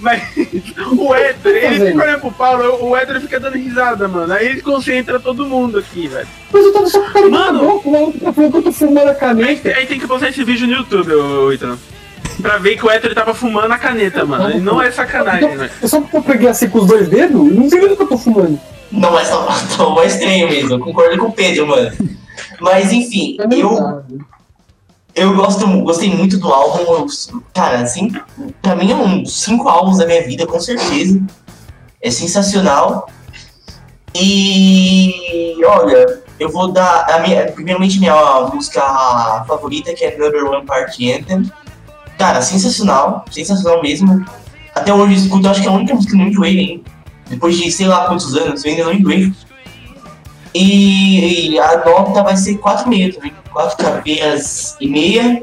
Mas o Éder, ele fica olhando pro Paulo, o Éder fica dando risada, mano. Aí ele concentra todo mundo aqui, velho. Mas eu tava só com Mano. boca, o maluco tá falando que eu tô fumando a Aí, caneta. aí tem que postar esse vídeo no YouTube, ô Ítalo. Pra ver que o Héctor tava fumando a caneta, mano. E não é sacanagem, Então, velho. eu só porque eu peguei assim com os dois dedos, não sei nem que eu tô fumando. Não é só tão estranho mesmo, eu concordo com o Pedro, mano. Mas enfim, É eu, eu gosto, gostei muito do álbum. eu- cara, assim, pra mim é um dos cinco álbuns da minha vida, com certeza. É sensacional. E olha, eu vou dar. A minha, primeiramente, minha música favorita, que é Number One Party Anthem. Cara, sensacional, sensacional mesmo. Até hoje eu escuto, acho que é a única música não enjoei ainda. Depois de sei lá quantos anos, eu ainda não enjoei. E, e a nota vai ser 4,5 também. 4 caveiras e meia.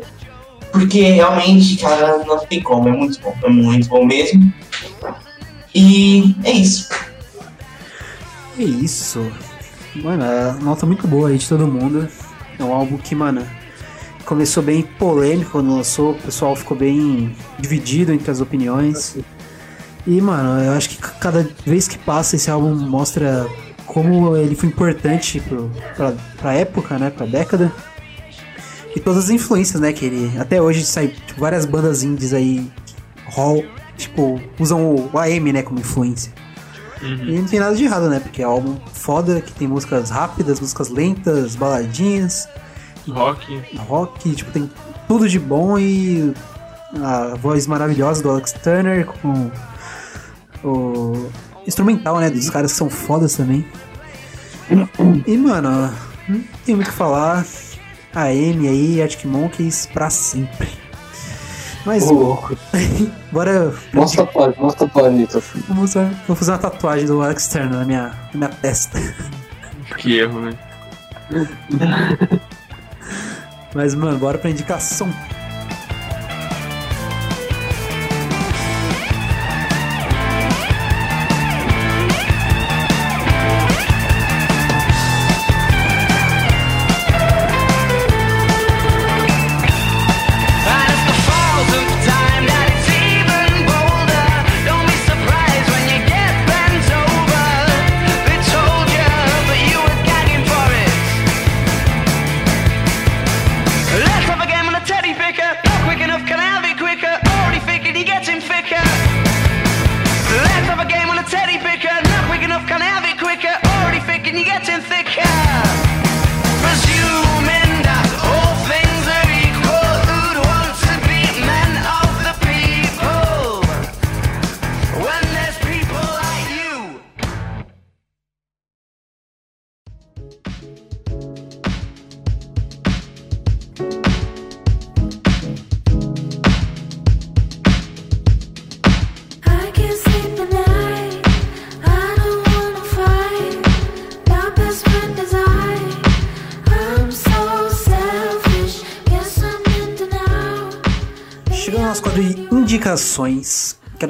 Porque realmente, cara, não tem como. É muito bom. É muito bom mesmo. E é isso. É isso. Mano, a nota muito boa aí de todo mundo. É um álbum que, mano, começou bem polêmico quando lançou. O pessoal ficou bem dividido entre as opiniões. E, mano, eu acho que cada vez que passa esse álbum mostra como ele foi importante pro, pra, pra época, né? Pra década. E todas as influências, né? Que ele. Até hoje sai tipo, várias bandas indies aí. Hall, tipo, usam o AM, né, como influência. E não tem nada de errado, né? Porque é um álbum foda, que tem músicas rápidas, músicas lentas, baladinhas, Rock. rock, tipo, tem tudo de bom e a voz maravilhosa do Alex Turner com o instrumental, né? Dos caras que são fodas também. E, mano, não tem muito o que falar. A Amy aí, Arctic Monkeys pra sempre. Mas, Ô, louco. bora. Mostra a tatuagem, mostra a tatuagem. Vou usar- vou fazer uma tatuagem do Alex Turner na minha, na minha testa. Que erro, velho. Mas, mano, bora pra indicação.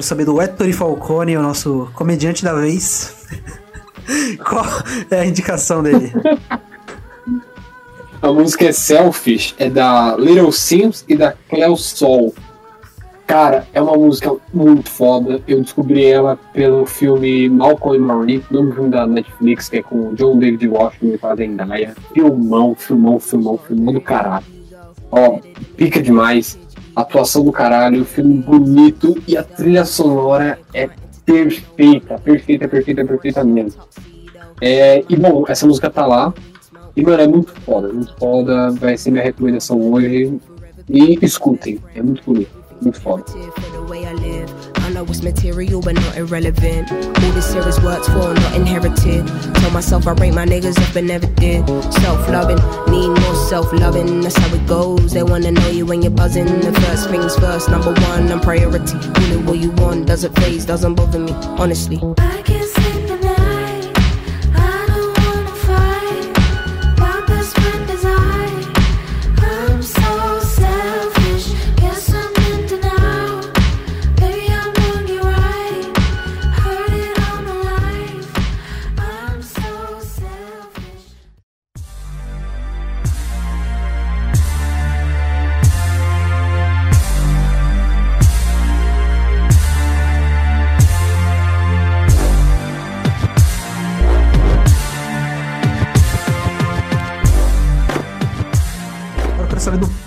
Quero saber do Ettore Falcone, o nosso comediante da vez. Qual é a indicação dele? A música é Selfish, é da Little Sims e da Cleo Sol. Cara, é uma música muito foda. Eu descobri ela pelo filme Malcolm e Marie, nome filme da Netflix, que é com o John David Washington e com a Zendaya. Filmão, filmão, filmão, filmão do caralho. Ó, pica demais. Atuação do caralho, filme bonito e a trilha sonora é perfeita, perfeita, perfeita, perfeita mesmo. É, e bom, essa música tá lá. E, mano, é muito foda, muito foda. Vai ser minha recomendação hoje. E escutem, é muito bonito, muito foda. Know it's material, but not irrelevant. All this is worked for, not inherited. Told myself I rate my niggas up and never did. Self loving, need more self loving. That's how it goes. They wanna know you when you're buzzing. The first things first, number one, I'm priority. It what you want, doesn't phase, doesn't bother me, honestly. I can't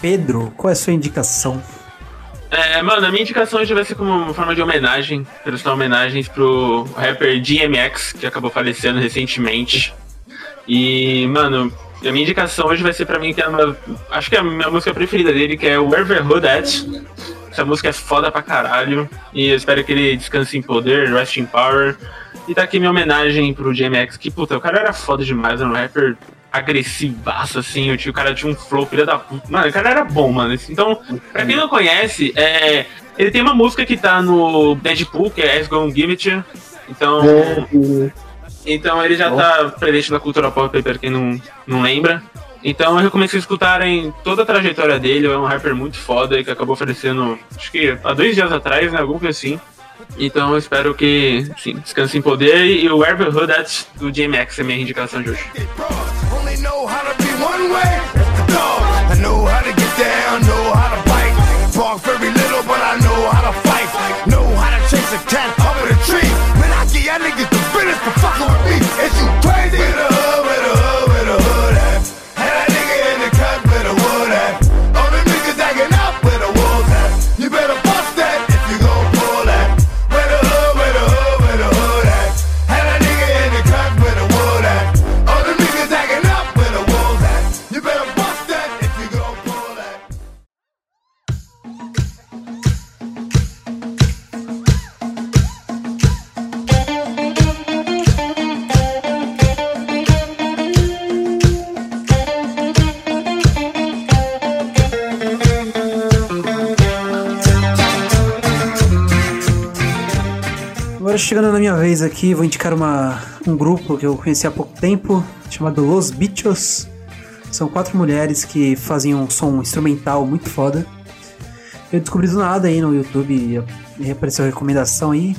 Pedro. Qual é a sua indicação? É, mano, a minha indicação hoje vai ser como uma forma de homenagem, prestar homenagens pro rapper DMX, que acabou falecendo recentemente. E, mano, a minha indicação hoje vai ser pra mim que é uma. Acho que é a minha música preferida dele, que é Wherever Hood At. Essa música é foda pra caralho. E eu espero que ele descanse em poder, rest in power. E tá aqui minha homenagem pro DMX, que, puta, o cara era foda demais, era um rapper agressivaço, assim, o tio, cara tinha um flow, filha da puta. Mano, o cara era bom, mano. Então, pra quem não conhece, é, ele tem uma música que tá no Deadpool, que é As Gonna Give It. Então, então ele já tá presente na cultura pop, pra quem não, não lembra. Então eu recomendo vocês escutarem toda a trajetória dele, é um rapper muito foda que acabou oferecendo, acho que há dois dias atrás, né? Alguma coisa assim. Então eu espero que sim, descanse em poder e o Wherever Hood do JMX é minha indicação de hoje. Only know how to be one way. Dog. I know how to get down, know how to bite. Talk very little, but I know how to fight. Know how to chase a cat up in a tree. Man, I get y'all niggas the business for fucking with me. Agora chegando na minha vez aqui, vou indicar uma, um grupo que eu conheci há pouco tempo, chamado Los Bichos. São quatro mulheres que fazem um som instrumental muito foda. Eu descobri do nada aí no YouTube e apareceu a recomendação aí.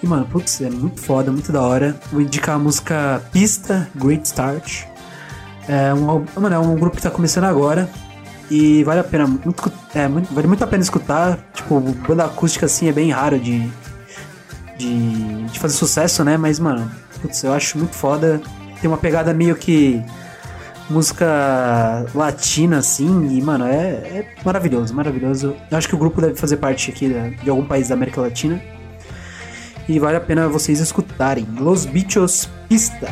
E mano, putz, é muito foda, muito da hora. Vou indicar a música Pista, Great Start. É um, mano, é um grupo que tá começando agora. E vale a pena, muito, é, muito- vale muito a pena escutar. Tipo, banda acústica assim é bem raro de, de, de fazer sucesso, né? Mas, mano, putz, eu acho muito foda. Tem uma pegada meio que música latina, assim, e, mano, é, é maravilhoso, maravilhoso. Eu acho que o grupo deve fazer parte aqui da- de algum país da América Latina. E vale a pena vocês escutarem. Los Bichos Pista.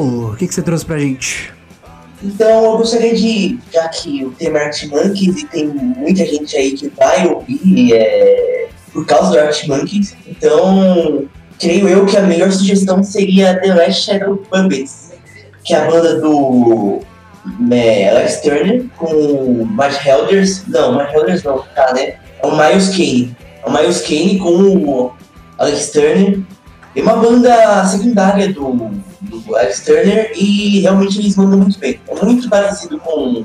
Paulo, o que, que você trouxe pra gente? Então eu gostaria de, já que o tema é Art Monkeys e tem muita gente aí que vai ouvir é, por causa do Art Monkeys, então creio eu que a melhor sugestão seria The Last Shadow Puppets, que é a banda do é, Alex Turner com Matt Helders, não, Matt Helders não, tá, né? É o Miles Kane, é o Miles Kane com o Alex Turner, é uma banda secundária do, do Alex Turner e realmente eles mandam muito bem. É muito parecido com,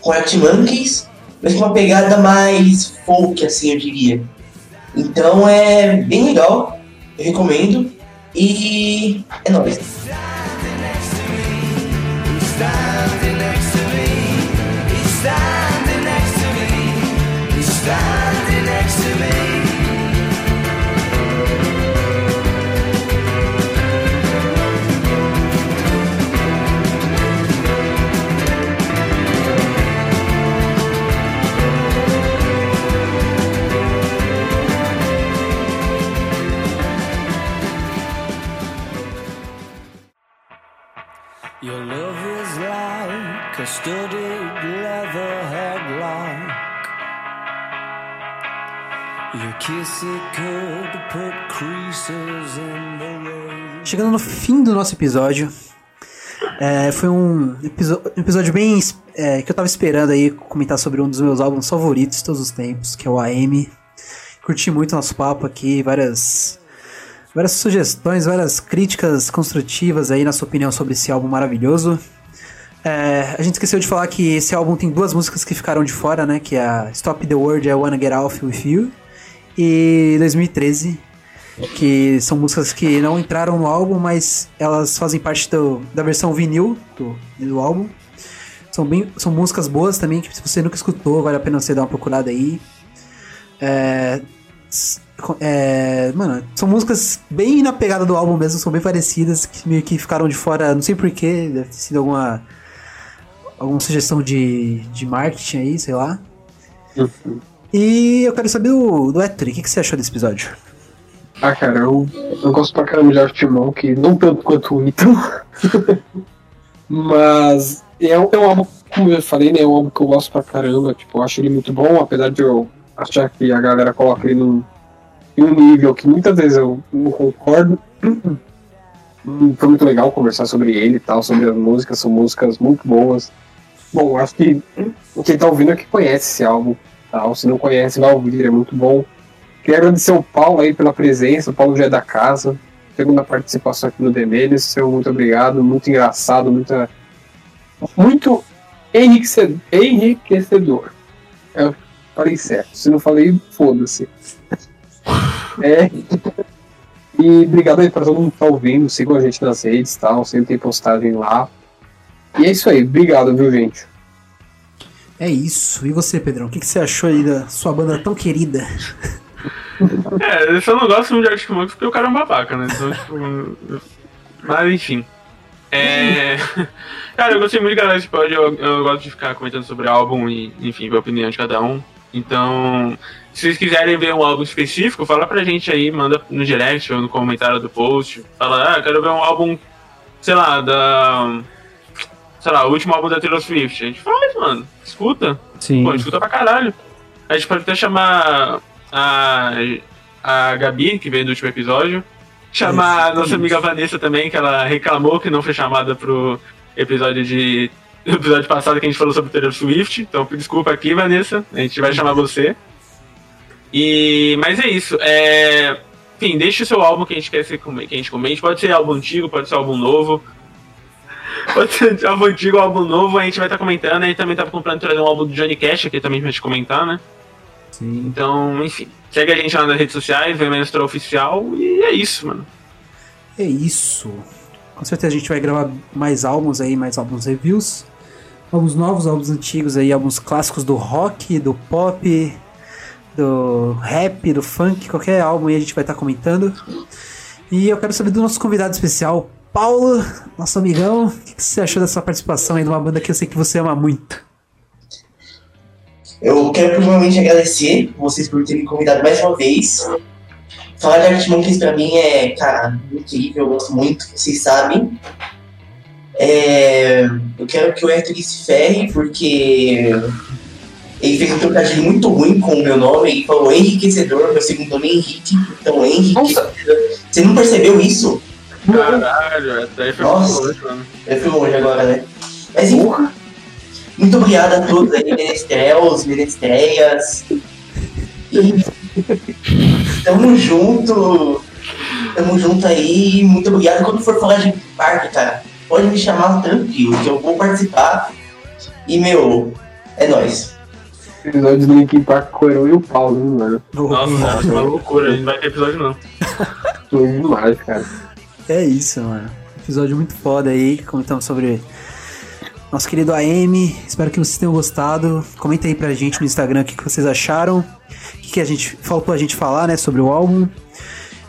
com Art Monkeys, mas com uma pegada mais folk, assim, eu diria. Então é bem legal, eu recomendo. E é nóis. Your love is like a studded leather headlock. Your kiss it could put creases in the road. Chegando no fim do nosso episódio. É, foi um episódio bem é, que eu tava esperando aí comentar sobre um dos meus álbuns favoritos de todos os tempos, que é o AM. Curti muito nosso papo aqui, várias várias sugestões, várias críticas construtivas aí na sua opinião sobre esse álbum maravilhoso. É, a gente esqueceu de falar que esse álbum tem duas músicas que ficaram de fora, né? Que é a Stop the World I Wanna Get Off With You e 2013, que são músicas que não entraram no álbum, mas elas fazem parte do- da versão vinil do, do álbum. São, bem, são músicas boas também, que se você nunca escutou, vale a pena você dar uma procurada aí. É, é, mano, são músicas bem na pegada do álbum mesmo, são bem parecidas, que meio que ficaram de fora, não sei porquê, deve ter sido alguma, alguma sugestão de, de marketing aí, sei lá. E eu quero saber do, do Ettore, o que, que você achou desse episódio? Ah, cara, eu, eu gosto pra caramba de Art Monk, não tanto quanto o Ito. Mas é, é um álbum, como eu falei, né? É um álbum que eu gosto pra caramba. Tipo, eu acho ele muito bom, apesar de eu achar que a galera coloca ele num, em um nível que muitas vezes eu não concordo. Hum, Foi muito legal conversar sobre ele e tal, sobre as músicas, são músicas muito boas. Bom, acho que quem tá ouvindo é que conhece esse álbum. Tal. Se não conhece, vai ouvir, é muito bom. Queria agradecer o Paulo aí pela presença, o Paulo já é da casa, segunda participação aqui no Demeles, seu muito obrigado, muito engraçado, muita, muito enriquecedor. enriquecedor. Eu falei certo, se não falei, foda-se. É. E obrigado aí pra todo mundo que tá ouvindo, sigam a gente nas redes e tal, sempre tem postagem lá. E é isso aí, obrigado, viu, gente? É isso. E você, Pedrão, o que, que você achou aí da sua banda tão querida? É, eu só não gosto muito de Arctic Monkeys porque o cara é um babaca, né? Então, tipo. Mas enfim. É. Cara, eu gostei muito de gravar esse pod, eu, eu gosto de ficar comentando sobre álbum e, enfim, ver a opinião de cada um. Então, se vocês quiserem ver um álbum específico, fala pra gente aí, manda no direct ou no comentário do post. Fala, ah, quero ver um álbum, sei lá, da. Sei lá, o último álbum da Taylor Swift. A gente faz, mano. Escuta. Sim. Pô, escuta pra caralho. A gente pode até chamar a, a Gabi, que veio do último episódio. Chamar a nossa amiga Vanessa também, que ela reclamou que não foi chamada pro episódio de. episódio passado que a gente falou sobre Taylor Swift. Então desculpa aqui, Vanessa. A gente vai chamar você. E. Mas é isso. É. Enfim, deixe o seu álbum que a gente quer ser, que a gente comente. Pode ser álbum antigo, pode ser álbum novo. Pode ser álbum antigo, álbum novo, a gente vai estar comentando. A gente também tá comprando trazer um álbum do Johnny Cash aqui também pra gente comentar, né? Sim. Então, enfim. Segue a gente lá nas redes sociais, vem Menstrual Oficial e é isso, mano. É isso. Com certeza a gente vai gravar mais álbuns aí, mais álbuns reviews. Álbuns novos, álbuns antigos aí, álbuns clássicos do rock, do pop, do rap, do funk, qualquer álbum aí a gente vai estar comentando. E eu quero saber do nosso convidado especial, Paulo, nosso amigão. O que você achou dessa participação aí de uma banda que eu sei que você ama muito? Eu quero primeiramente agradecer vocês por terem me convidado mais uma vez. Falar de Art Monkeys pra mim é, cara, incrível, eu gosto muito, vocês sabem. É, eu quero que o Arthur se ferre, porque ele fez um trocadilho muito ruim com o meu nome. Ele falou enriquecedor, meu segundo nome é Henrique, então enriquecedor. Você não percebeu isso? Caralho, essa aí foi Nossa. muito longe, mano. Eu fui longe agora, né? Mas enfim, muito obrigado a todos aí, menestréus, menestréias. E tamo junto. Tamo junto aí. Muito obrigado. Quando for falar de parque, cara, pode me chamar tranquilo, que eu vou participar. E, meu, é nóis. Episódio do Linkin Park com o Heron e o Paulo, hein, mano. Nossa, é uma loucura, não vai ter episódio não. Foi demais, cara. É isso, mano. Episódio muito foda aí, comentamos sobre nosso querido AM. Espero que vocês tenham gostado. Comenta aí pra gente no Instagram o que, que vocês acharam. O que, que a gente faltou a gente falar, né, sobre o álbum.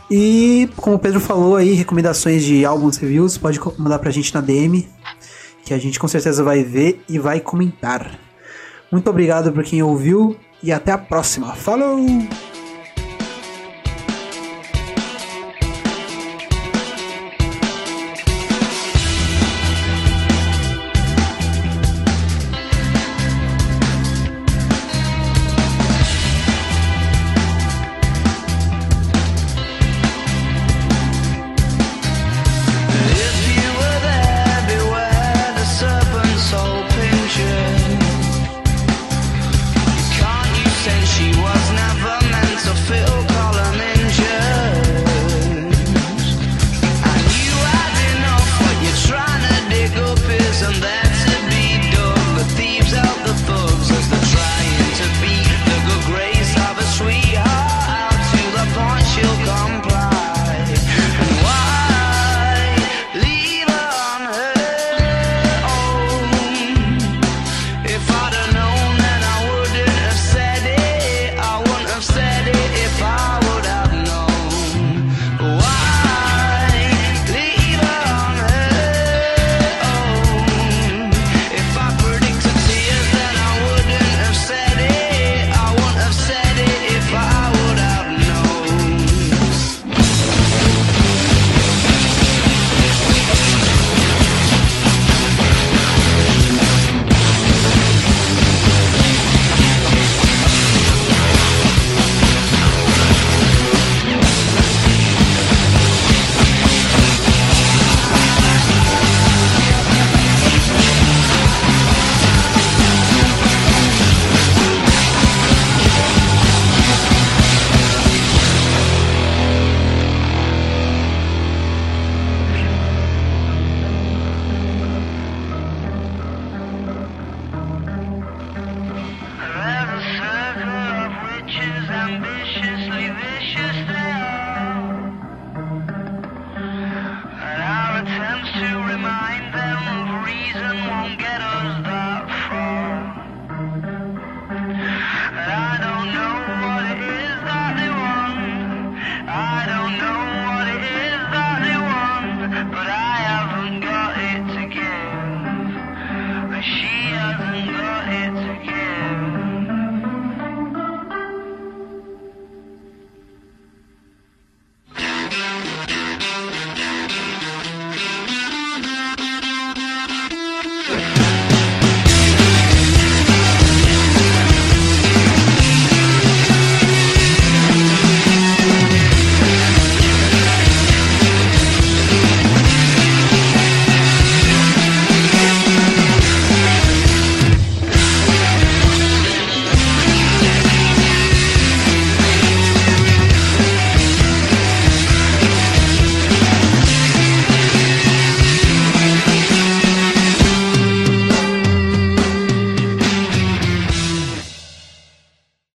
E como o Pedro falou aí, recomendações de álbuns reviews, pode mandar pra gente na DM, que a gente com certeza vai ver e vai comentar. Muito obrigado por quem ouviu e até a próxima. Falou!